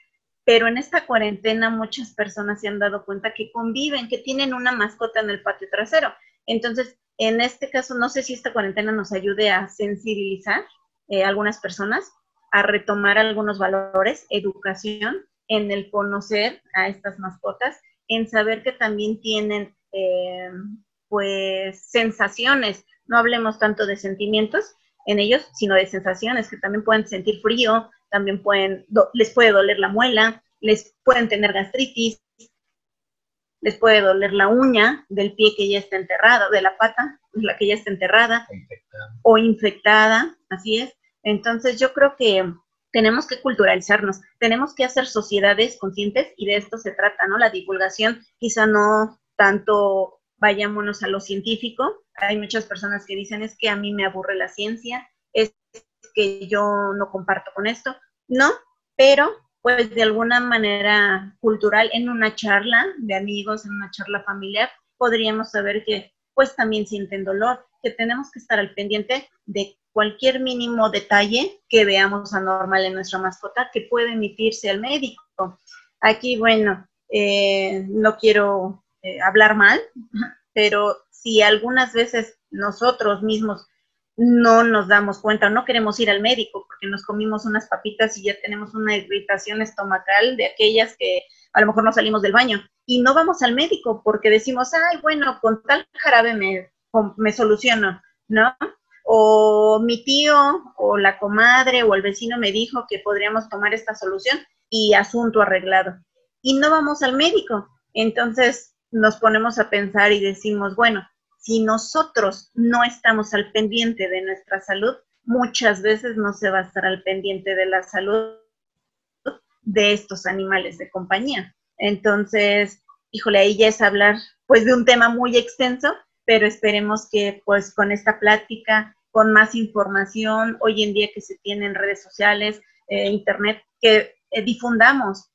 [SPEAKER 2] pero en esta cuarentena muchas personas se han dado cuenta que conviven, que tienen una mascota en el patio trasero. Entonces, en este caso, no sé si esta cuarentena nos ayude a sensibilizar eh, a algunas personas, a retomar algunos valores, educación, en el conocer a estas mascotas, en saber que también tienen, eh, pues, sensaciones. No hablemos tanto de sentimientos en ellos, sino de sensaciones, que también pueden sentir frío, también pueden, les puede doler la muela, les pueden tener gastritis, les puede doler la uña del pie que ya está enterrada, de la pata, la que ya está enterrada o infectada, así es. Entonces yo creo que tenemos que culturalizarnos, tenemos que hacer sociedades conscientes y de esto se trata, ¿no? La divulgación, quizá no tanto vayámonos a lo científico, hay muchas personas que dicen es que a mí me aburre la ciencia, es que yo no comparto con esto, no, pero pues de alguna manera cultural en una charla de amigos, en una charla familiar, podríamos saber que pues también sienten dolor, que tenemos que estar al pendiente de cualquier mínimo detalle que veamos anormal en nuestra mascota que puede emitirse al médico. Aquí, bueno, eh, no quiero eh, hablar mal, *laughs* pero si algunas veces nosotros mismos no nos damos cuenta, no queremos ir al médico porque nos comimos unas papitas y ya tenemos una irritación estomacal de aquellas que a lo mejor no salimos del baño y no vamos al médico porque decimos, ay, bueno, con tal jarabe me, me soluciono, ¿no? O mi tío o la comadre o el vecino me dijo que podríamos tomar esta solución y asunto arreglado. Y no vamos al médico. Entonces nos ponemos a pensar y decimos, bueno, si nosotros no estamos al pendiente de nuestra salud, muchas veces no se va a estar al pendiente de la salud de estos animales de compañía. Entonces, híjole, ahí ya es hablar pues de un tema muy extenso, pero esperemos que pues con esta plática, con más información, hoy en día que se tiene en redes sociales, eh, internet, que eh, difundamos,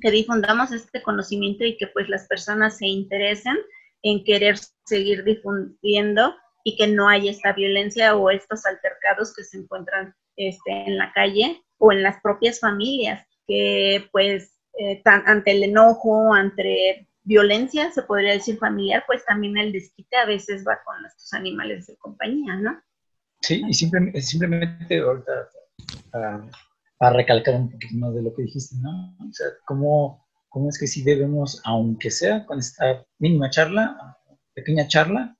[SPEAKER 2] que difundamos este conocimiento y que pues las personas se interesen en querer seguir difundiendo y que no haya esta violencia o estos altercados que se encuentran este, en la calle o en las propias familias, que pues eh, ante el enojo, ante violencia, se podría decir familiar, pues también el desquite a veces va con nuestros animales de compañía, ¿no?
[SPEAKER 3] Sí, y simplemente, simplemente ahorita para, recalcar un poquito más de lo que dijiste, ¿no? O sea, cómo cómo es que sí debemos, aunque sea con esta mínima charla, pequeña charla,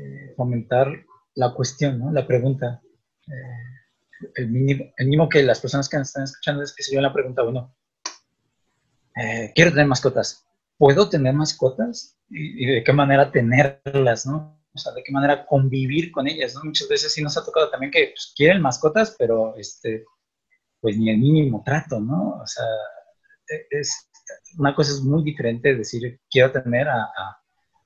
[SPEAKER 3] eh, fomentar la cuestión, ¿no? la pregunta. Eh, el, mínimo, que las personas que nos están escuchando es que se la pregunta, bueno, eh, quiero tener mascotas. ¿Puedo tener mascotas? ¿Y, de qué manera tenerlas, no? O sea, de qué manera convivir con ellas. Muchas veces sí nos ha tocado también que pues, quieren mascotas, pero este, pues ni el mínimo trato, ¿no? O sea, e, es, una cosa es muy diferente decir quiero tener a,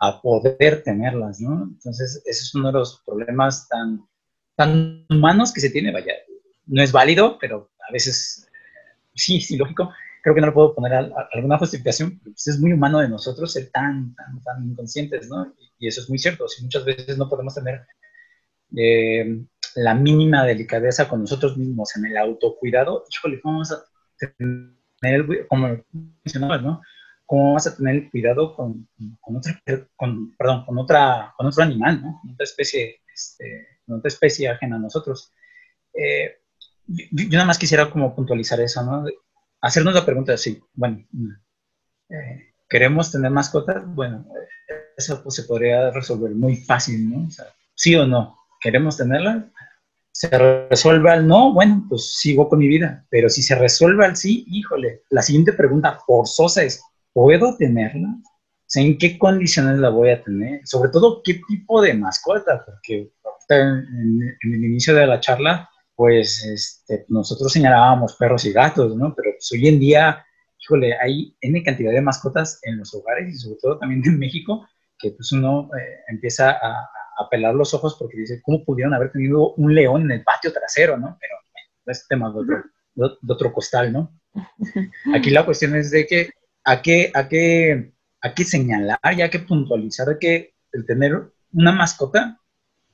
[SPEAKER 3] a, poder tenerlas, ¿no? Entonces, ese es uno de los problemas tan, tan humanos que se tiene, vaya, no es válido, pero a veces sí, sí, lógico. Creo que no le puedo poner alguna justificación, pues es muy humano de nosotros ser tan, tan, tan inconscientes, ¿no? Y, eso es muy cierto. Si muchas veces no podemos tener eh, la mínima delicadeza con nosotros mismos en el autocuidado, híjole, vamos a tener como mencionabas, ¿no? ¿Cómo vas a tener cuidado con, con, otra, con, perdón, con, otra, con otro animal, ¿no? Con otra especie, este, con otra especie ajena a nosotros. Eh, yo, nada más quisiera como puntualizar eso, ¿no? Hacernos la pregunta así, bueno, eh, ¿queremos tener mascotas? Bueno, eso pues, se podría resolver muy fácil, ¿no? O sea, sí o no, ¿queremos tenerla? Se resuelve al no, bueno, pues sigo con mi vida. Pero si se resuelve al sí, híjole, la siguiente pregunta forzosa es, ¿puedo tenerla? ¿En qué condiciones la voy a tener? Sobre todo, ¿qué tipo de mascota? Porque en, el inicio de la charla, pues este, nosotros señalábamos perros y gatos, ¿no? Pero pues, hoy en día, híjole, hay N cantidad de mascotas en los hogares y sobre todo también en México, que pues uno eh, empieza a, a pelar los ojos porque dice, ¿cómo pudieron haber tenido un león en el patio trasero, no? Pero es tema de otro, de otro costal, ¿no? *laughs* Aquí la cuestión es de que a qué, a qué, a qué señalar y hay que puntualizar que el tener una mascota,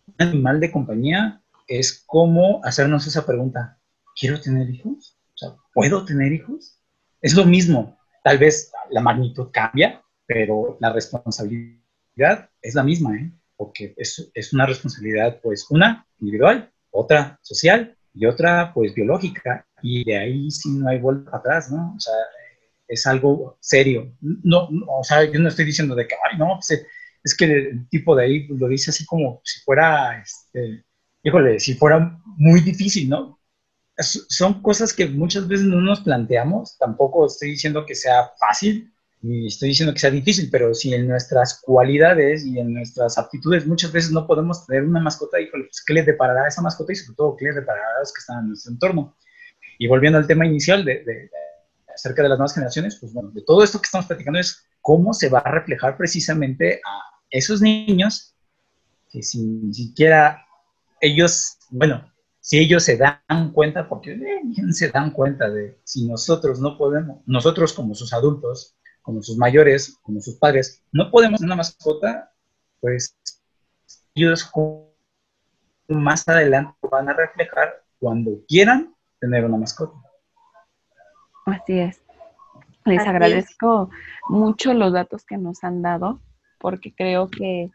[SPEAKER 3] un animal de compañía, es como hacernos esa pregunta, ¿quiero tener hijos? O sea, ¿puedo tener hijos? es lo mismo. Tal vez la magnitud cambia, pero la responsabilidad es la misma, ¿eh? Porque es, es una responsabilidad, pues, una individual, otra social y otra, pues, biológica. Y de ahí sí no hay vuelta atrás, ¿no? O sea, es algo serio. No, o sea, yo no estoy diciendo de que, ay, no, pues, es que el tipo de ahí lo dice así como si fuera, este, híjole, si fuera muy difícil, ¿no? son cosas que muchas veces no nos planteamos, tampoco estoy diciendo que sea fácil, ni estoy diciendo que sea difícil, pero si en nuestras cualidades y en nuestras aptitudes muchas veces no podemos tener una mascota, híjole, pues, ¿qué le deparará a esa mascota y sobre todo qué le deparará a los que están en nuestro entorno? Y volviendo al tema inicial de, de, acerca de las nuevas generaciones, pues bueno, de todo esto que estamos platicando es cómo se va a reflejar precisamente a esos niños que sin siquiera ellos, bueno, si ellos se dan cuenta, porque eh, se dan cuenta de si nosotros no podemos, nosotros como sus adultos, como sus mayores, como sus padres, no podemos tener una mascota, pues ellos más adelante van a reflejar cuando quieran tener una mascota.
[SPEAKER 1] Así es. Les agradezco mucho los datos que nos han dado, porque creo que,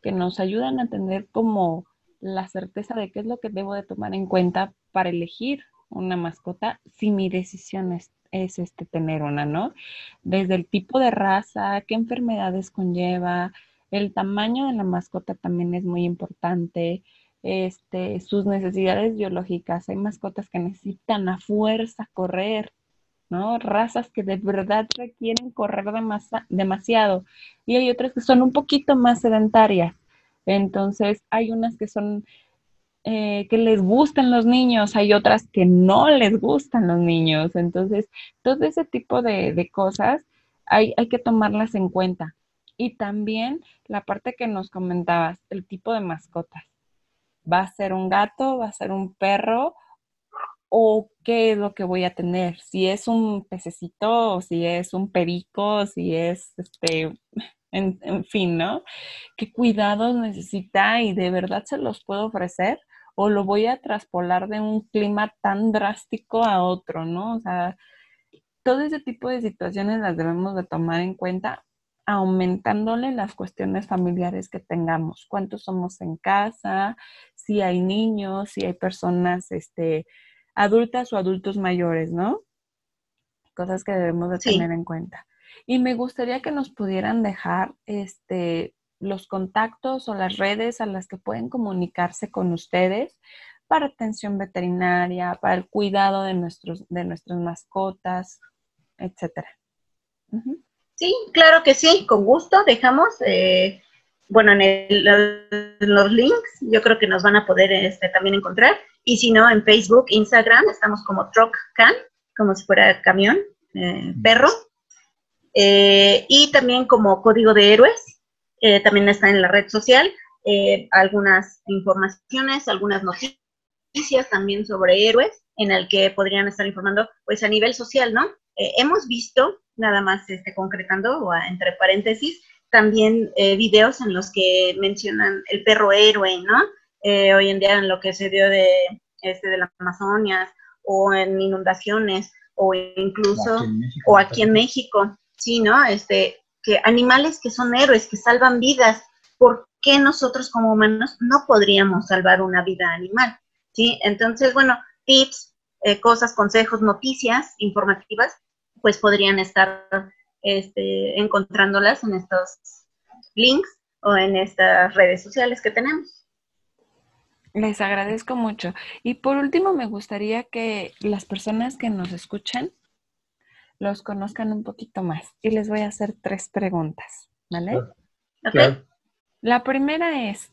[SPEAKER 1] que nos ayudan a tener como la certeza de qué es lo que debo de tomar en cuenta para elegir una mascota si mi decisión es, este, tener una, ¿no? Desde el tipo de raza, qué enfermedades conlleva, el tamaño de la mascota también es muy importante, este, sus necesidades biológicas. Hay mascotas que necesitan a fuerza correr, ¿no? Razas que de verdad requieren correr demasiado y hay otras que son un poquito más sedentarias. Entonces, hay unas que son, eh, que les gustan los niños, hay otras que no les gustan los niños. Entonces, todo ese tipo de, cosas hay, hay que tomarlas en cuenta. Y también la parte que nos comentabas, el tipo de mascotas. ¿Va a ser un gato? ¿Va a ser un perro? ¿O qué es lo que voy a tener? Si es un pececito, si es un perico, si es este, en, fin, ¿no? ¿Qué cuidados necesita y de verdad se los puedo ofrecer? ¿O lo voy a traspolar de un clima tan drástico a otro, ¿no? O sea, todo ese tipo de situaciones las debemos de tomar en cuenta aumentándole las cuestiones familiares que tengamos, cuántos somos en casa, si hay niños, si hay personas este, adultas o adultos mayores, ¿no? Cosas que debemos de tener en cuenta. Y me gustaría que nos pudieran dejar este, los contactos o las redes a las que pueden comunicarse con ustedes para atención veterinaria, para el cuidado de, nuestros, de nuestras mascotas, etcétera.
[SPEAKER 2] Sí, claro que sí, con gusto. Dejamos, eh, bueno, en, los links, yo creo que nos van a poder este, también encontrar. Y si no, en Facebook, Instagram, estamos como TruckCan, como si fuera camión, eh, perro. Eh, y también como código de héroes, eh, también está en la red social, eh, algunas informaciones, algunas noticias también sobre héroes, en el que podrían estar informando, pues a nivel social, ¿no? hemos visto, nada más este, concretando, o entre paréntesis, también videos en los que mencionan el perro héroe, ¿no? hoy en día en lo que se dio de, este, de la Amazonia, o en inundaciones, o incluso, o aquí en México sí, ¿no? Este, animales que son héroes, que salvan vidas, ¿por qué nosotros como humanos no podríamos salvar una vida animal? ¿Sí? Entonces, bueno, tips, eh, cosas, consejos, noticias informativas, pues podrían estar este, encontrándolas en estos links o en estas redes sociales que tenemos.
[SPEAKER 1] Les agradezco mucho. Y por último, me gustaría que las personas que nos escuchan los conozcan un poquito más. Y les voy a hacer tres preguntas, ¿vale? La primera es,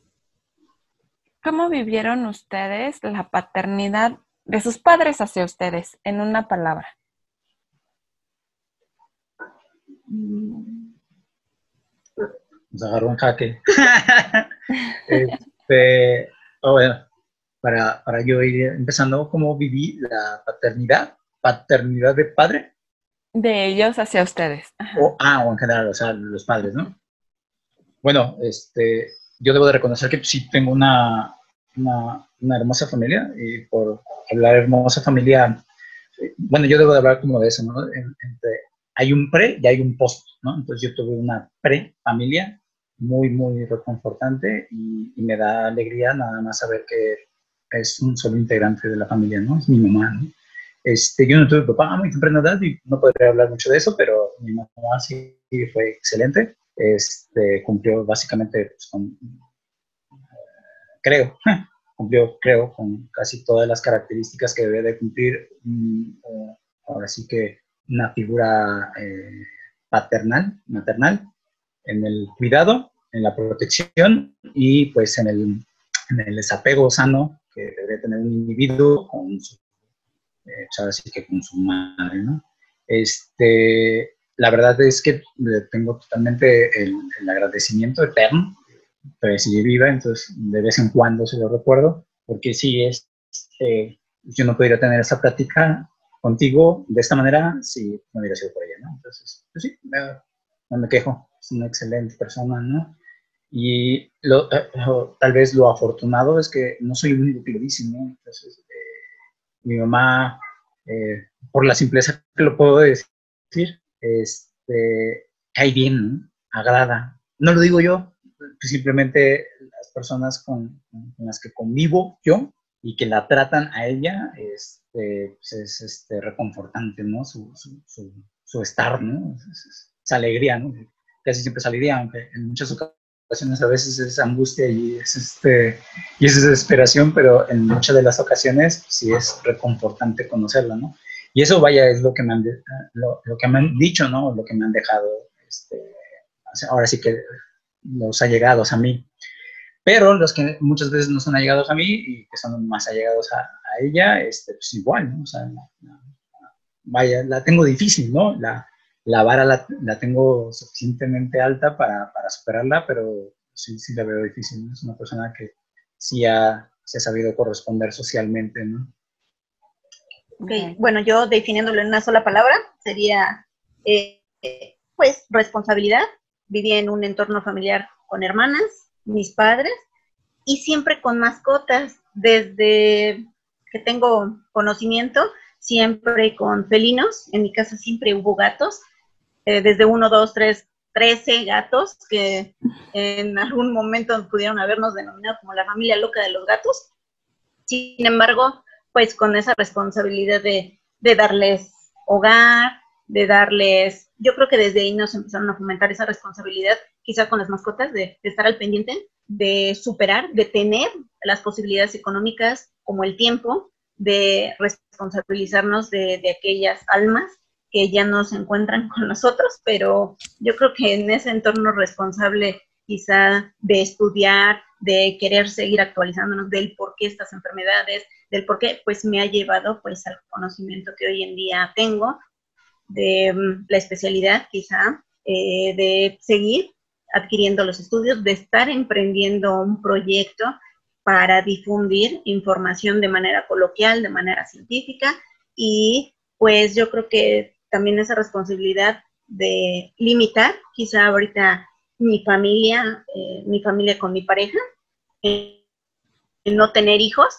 [SPEAKER 1] ¿cómo vivieron ustedes la paternidad de sus padres hacia ustedes en una palabra?
[SPEAKER 3] Nos agarró un jaque. *laughs* este, oh, bueno, para, para yo ir empezando, ¿cómo viví la paternidad? Paternidad de padre.
[SPEAKER 1] De ellos hacia ustedes.
[SPEAKER 3] O, ah, o en general, o sea, los padres, ¿no? Bueno, este, yo debo de reconocer que sí tengo una, una, hermosa familia y por hablar hermosa familia, bueno, yo debo de hablar como de eso, ¿no? hay un pre y hay un post, ¿no? Entonces yo tuve una pre-familia muy, muy reconfortante y, me da alegría nada más saber que es un solo integrante de la familia, ¿no? Es mi mamá, ¿no? Este, yo no tuve papá muy temprana edad y no podría hablar mucho de eso, pero mi mamá sí fue excelente. Este, cumplió básicamente pues, con, creo, *laughs* cumplió, creo, con casi todas las características que debe de cumplir, mm, ahora sí que una figura eh, paternal, maternal, en el cuidado, en la protección y pues en el, en el desapego sano que debe tener un individuo con su, eh, así que con su madre, ¿no? Este, la verdad es que tengo totalmente el, el agradecimiento eterno pero sigue viva, entonces de vez en cuando se lo recuerdo, porque sí es, eh, yo no podría tener esa práctica contigo de esta manera si no hubiera sido por ella, ¿no? Entonces, pues sí, no me quejo, es una excelente persona, ¿no? Y lo, eh, tal vez lo afortunado es que no soy el único que lo dice, ¿no? Entonces, mi mamá, por la simpleza que lo puedo decir, este, cae bien, agrada. No lo digo yo, simplemente las personas con, las que convivo yo y que la tratan a ella este, pues es este, reconfortante, ¿no? Su, su, su, estar, ¿no? Alegría, ¿no? Casi siempre es alegría, aunque en muchas ocasiones a veces es angustia y es, este, y es desesperación, pero en muchas de las ocasiones sí es reconfortante conocerla, ¿no? Y eso, vaya, es lo que me han, lo, lo que me han dicho, ¿no? Lo que me han dejado, este, ahora sí que los allegados a mí. Pero los que muchas veces no son allegados a mí y que son más allegados a, ella, este, pues igual, ¿no? O sea, vaya, la tengo difícil, ¿no? La, la vara la, la, tengo suficientemente alta para, para, superarla, pero sí, sí la veo difícil, ¿no? Es una persona que sí ha, sí ha sabido corresponder socialmente, ¿no?
[SPEAKER 2] Okay. Bueno, yo definiéndolo en una sola palabra, sería, eh, pues, responsabilidad, vivía en un entorno familiar con hermanas, mis padres, y siempre con mascotas. Desde que tengo conocimiento, siempre con felinos. En mi casa siempre hubo gatos, eh, desde uno, dos, tres, trece gatos que en algún momento pudieron habernos denominado como la familia loca de los gatos. Sin embargo, pues con esa responsabilidad de, darles hogar, de darles, yo creo que desde ahí nos empezaron a fomentar esa responsabilidad, quizá con las mascotas, de, estar al pendiente, de superar, de tener las posibilidades económicas como el tiempo, de responsabilizarnos de aquellas almas que ya no se encuentran *laughs* con nosotros, pero yo creo que en ese entorno responsable quizá de estudiar, de querer seguir actualizándonos del por qué estas enfermedades, del por qué, pues me ha llevado pues al conocimiento que hoy en día tengo de mm, la especialidad quizá, eh, de seguir adquiriendo los estudios, de estar emprendiendo un proyecto para difundir información de manera coloquial, de manera científica y pues yo creo que también esa responsabilidad de limitar quizá ahorita mi familia, eh, mi familia con mi pareja, eh, no tener hijos,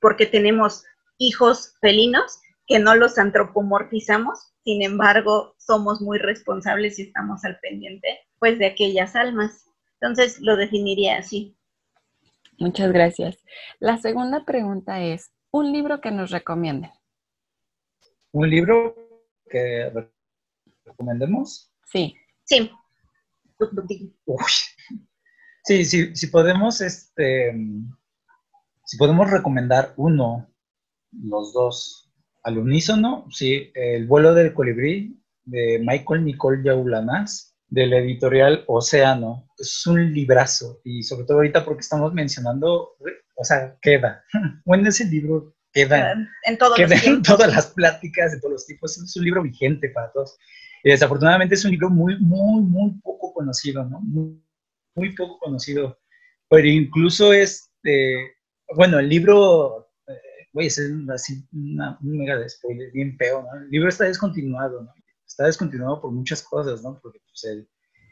[SPEAKER 2] porque tenemos hijos felinos que no los antropomorfizamos, sin embargo, somos muy responsables y estamos al pendiente, pues, de aquellas almas. Entonces, lo definiría así.
[SPEAKER 1] Muchas gracias. La segunda pregunta es, ¿un libro que nos recomienden?
[SPEAKER 3] ¿Un libro que recomendemos?
[SPEAKER 1] Sí.
[SPEAKER 2] Sí.
[SPEAKER 3] Sí, sí, si podemos, este, si podemos recomendar uno, los dos, al unísono, sí, El vuelo del colibrí de Michael Nicole Yaulanas, del editorial Océano. Es un librazo y sobre todo ahorita porque estamos mencionando, o sea, queda. *laughs* Bueno, ese libro queda, en, todas las pláticas de todos los tipos. Es un libro vigente para todos. Y desafortunadamente es un libro muy, muy, muy poco conocido, ¿no? Muy, muy poco conocido. Pero incluso este, bueno, el libro voy a hacer así una, un mega spoiler bien feo, ¿no? El libro está descontinuado, ¿no? Está descontinuado por muchas cosas, ¿no? Porque pues, el,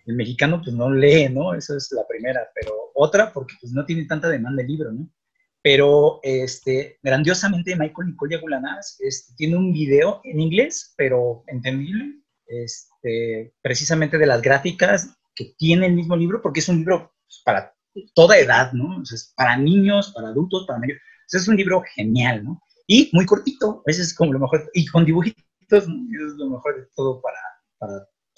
[SPEAKER 3] el, mexicano pues no lee, ¿no? Esa es la primera, pero otra porque pues no tiene tanta demanda el libro, ¿no? Pero este, grandiosamente Michael Nicolia Gulanas este, tiene un video en inglés, pero entendible, este, precisamente de las gráficas que tiene el mismo libro, porque es un libro para toda edad, ¿no? O sea, para niños, para adultos, para mayores. es un libro genial, ¿no? Y muy cortito, a veces como lo mejor, y con dibujitos, es lo mejor de todo para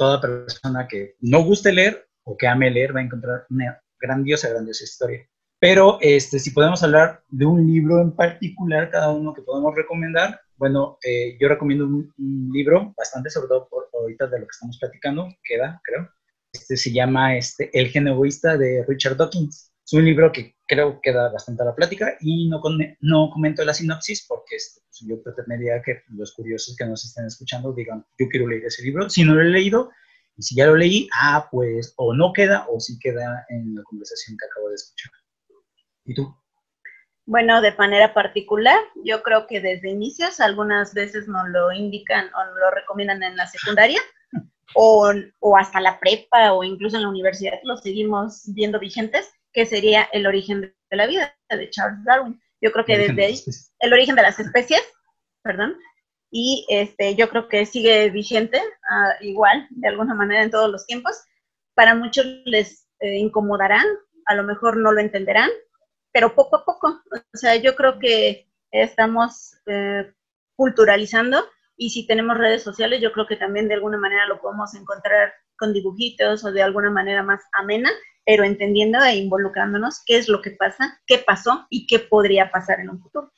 [SPEAKER 3] toda persona que no guste leer o que ame leer, va a encontrar una grandiosa, grandiosa historia. Pero este, si podemos hablar de un libro en particular, cada uno que podemos recomendar, bueno, eh, yo recomiendo un, libro bastante, sobre todo por ahorita de lo que estamos platicando, queda, creo. Este se llama este, El gen egoísta de Richard Dawkins. Es un libro que creo que da bastante a la plática y no, no comento la sinopsis porque este, pues, yo pretendería que los curiosos que nos estén escuchando digan, yo quiero leer ese libro. Si no lo he leído, y si ya lo leí, ah, pues o no queda o sí queda en la conversación que acabo de escuchar. ¿Y tú?
[SPEAKER 2] Bueno, de manera particular, yo creo que desde inicios algunas veces nos lo indican o nos lo recomiendan en la secundaria *laughs* o, o, hasta la prepa o incluso en la universidad lo seguimos viendo vigentes, que sería El origen de la vida de Charles Darwin. Yo creo que desde ahí, el origen de las especies, perdón, y este, yo creo que sigue vigente ah, igual, de alguna manera en todos los tiempos. Para muchos les eh, incomodarán, a lo mejor no lo entenderán, pero poco a poco. O sea, yo creo que estamos eh, culturalizando y si tenemos redes sociales, yo creo que también de alguna manera lo podemos encontrar con dibujitos o de alguna manera más amena, pero entendiendo e involucrándonos qué es lo que pasa, qué pasó y qué podría pasar en un futuro.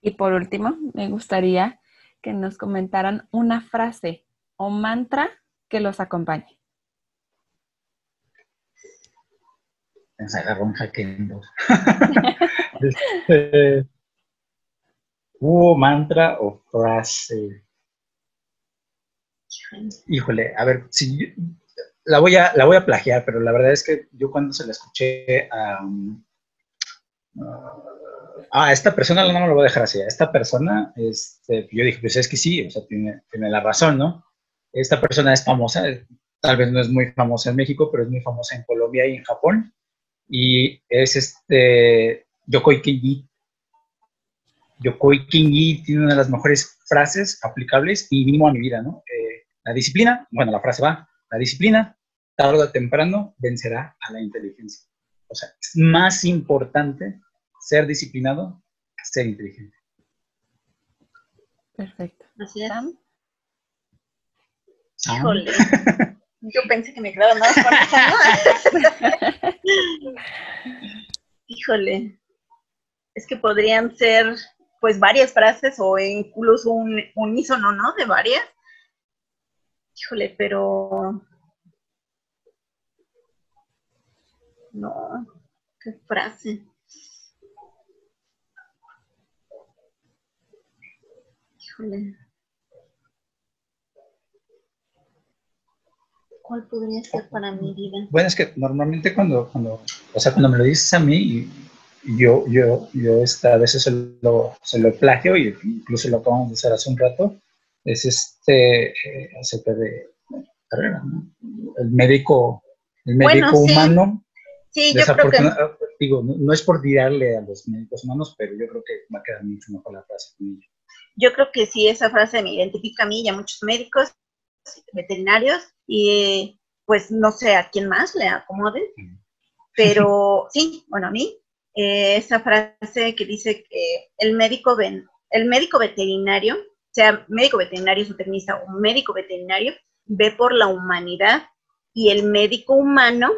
[SPEAKER 1] Y por último, me gustaría que nos comentaran una frase o mantra que los acompañe.
[SPEAKER 3] Se agarró un *laughs* este, hubo mantra o frase. Híjole, a ver, si la voy a, la voy a plagiar, pero la verdad es que yo cuando se la escuché a, a esta persona no me lo voy a dejar así, a esta persona, este, yo dije, pues es que sí, o sea, tiene, tiene la razón, ¿no? Esta persona es famosa, tal vez no es muy famosa en México, pero es muy famosa en Colombia y en Japón y es este Yokoi Kenji. Yokoi Kenji tiene una de las mejores frases aplicables y mínimo a mi vida, ¿no? Eh, la disciplina, bueno, la frase va, la disciplina, tarde o temprano, vencerá a la inteligencia. O sea, es más importante ser disciplinado que ser inteligente.
[SPEAKER 1] Perfecto.
[SPEAKER 2] Así es. Híjole. Yo pensé que me quedaba más con *laughs* Híjole. Es que podrían ser pues varias frases o incluso un unísono, ¿no? De varias. Híjole, pero no, qué frase. Híjole. ¿Cuál podría ser para mi vida?
[SPEAKER 3] Bueno, es que normalmente cuando, cuando, o sea, cuando me lo dices a mí, yo, yo, yo esta, a veces se lo, se lo plagio y incluso lo acabamos de hacer hace un rato, es este, eh, acerca de carrera, ¿no? El médico, el médico humano.
[SPEAKER 2] Sí, yo creo que...
[SPEAKER 3] Digo, no, es por tirarle a los médicos humanos, pero yo creo que va a quedar mucho mejor la frase
[SPEAKER 2] Yo creo que sí, esa frase me identifica a mí y a muchos médicos veterinarios y pues no sé a quién más le acomode, pero *laughs* sí, bueno, a mí, eh, esa frase que dice que el médico, ven, el médico veterinario, sea médico veterinario, zootecnista o médico veterinario, ve por la humanidad y el médico humano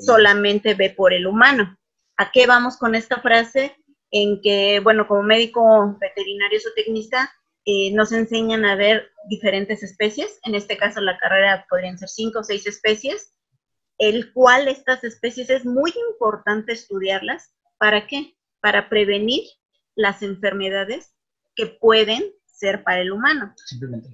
[SPEAKER 2] solamente ve por el humano. ¿A qué vamos con esta frase? En que, bueno, como médico veterinario zootecnista, eh, nos enseñan a ver diferentes especies, en este caso la carrera podrían ser cinco o seis especies, el cual estas especies es muy importante estudiarlas. ¿Para qué? Para prevenir las enfermedades que pueden ser para el humano.
[SPEAKER 3] Simplemente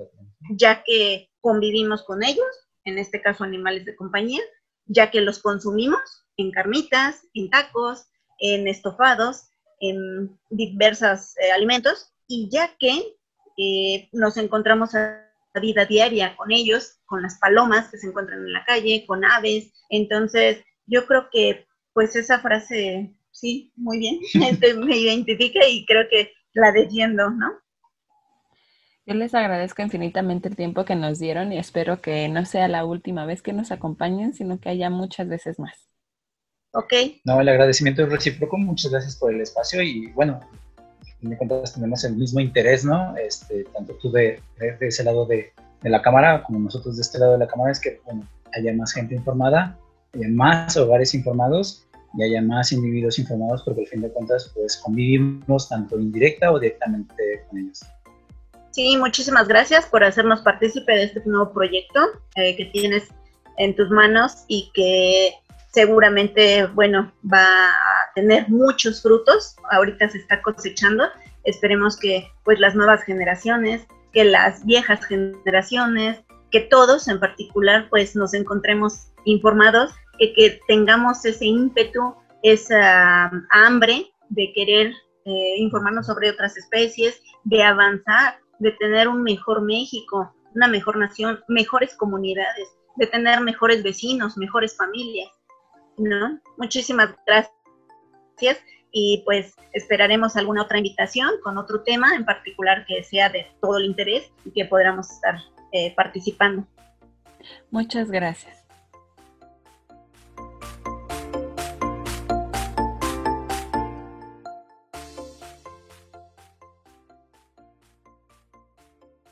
[SPEAKER 2] ya que convivimos con ellos, en este caso animales de compañía, ya que los consumimos en carnitas, en tacos, en estofados, en diversos eh, alimentos, y ya que eh, nos encontramos a la vida diaria con ellos, con las palomas que se encuentran en la calle, con aves. Entonces, yo creo que pues esa frase sí, muy bien, *laughs* este, me identifica y creo que la defiendo, ¿no?
[SPEAKER 1] Yo les agradezco infinitamente el tiempo que nos dieron y espero que no sea la última vez que nos acompañen, sino que haya muchas veces más.
[SPEAKER 2] Ok.
[SPEAKER 3] No, el agradecimiento es recíproco. Muchas gracias por el espacio y bueno, me cuentas tenemos el mismo interés, ¿no? Este, tanto tú de, ese lado de, de, la cámara como nosotros de este lado de la cámara, es que bueno, haya más gente informada, haya más hogares informados y haya más individuos informados porque al fin de cuentas pues convivimos tanto indirecta o directamente con ellos.
[SPEAKER 2] Sí, muchísimas gracias por hacernos partícipe de este nuevo proyecto eh, que tienes en tus manos y que seguramente, bueno, va a tener muchos frutos. Ahorita se está cosechando. Esperemos que, pues, las nuevas generaciones, que las viejas generaciones, que todos en particular, pues, nos encontremos informados, que, que tengamos ese ímpetu, esa hambre de querer eh, informarnos sobre otras especies, de avanzar de tener un mejor México, una mejor nación, mejores comunidades, de tener mejores vecinos, mejores familias, ¿no? Muchísimas gracias y pues esperaremos alguna otra invitación con otro tema en particular que sea de todo el interés y que podamos estar eh, participando.
[SPEAKER 1] Muchas gracias.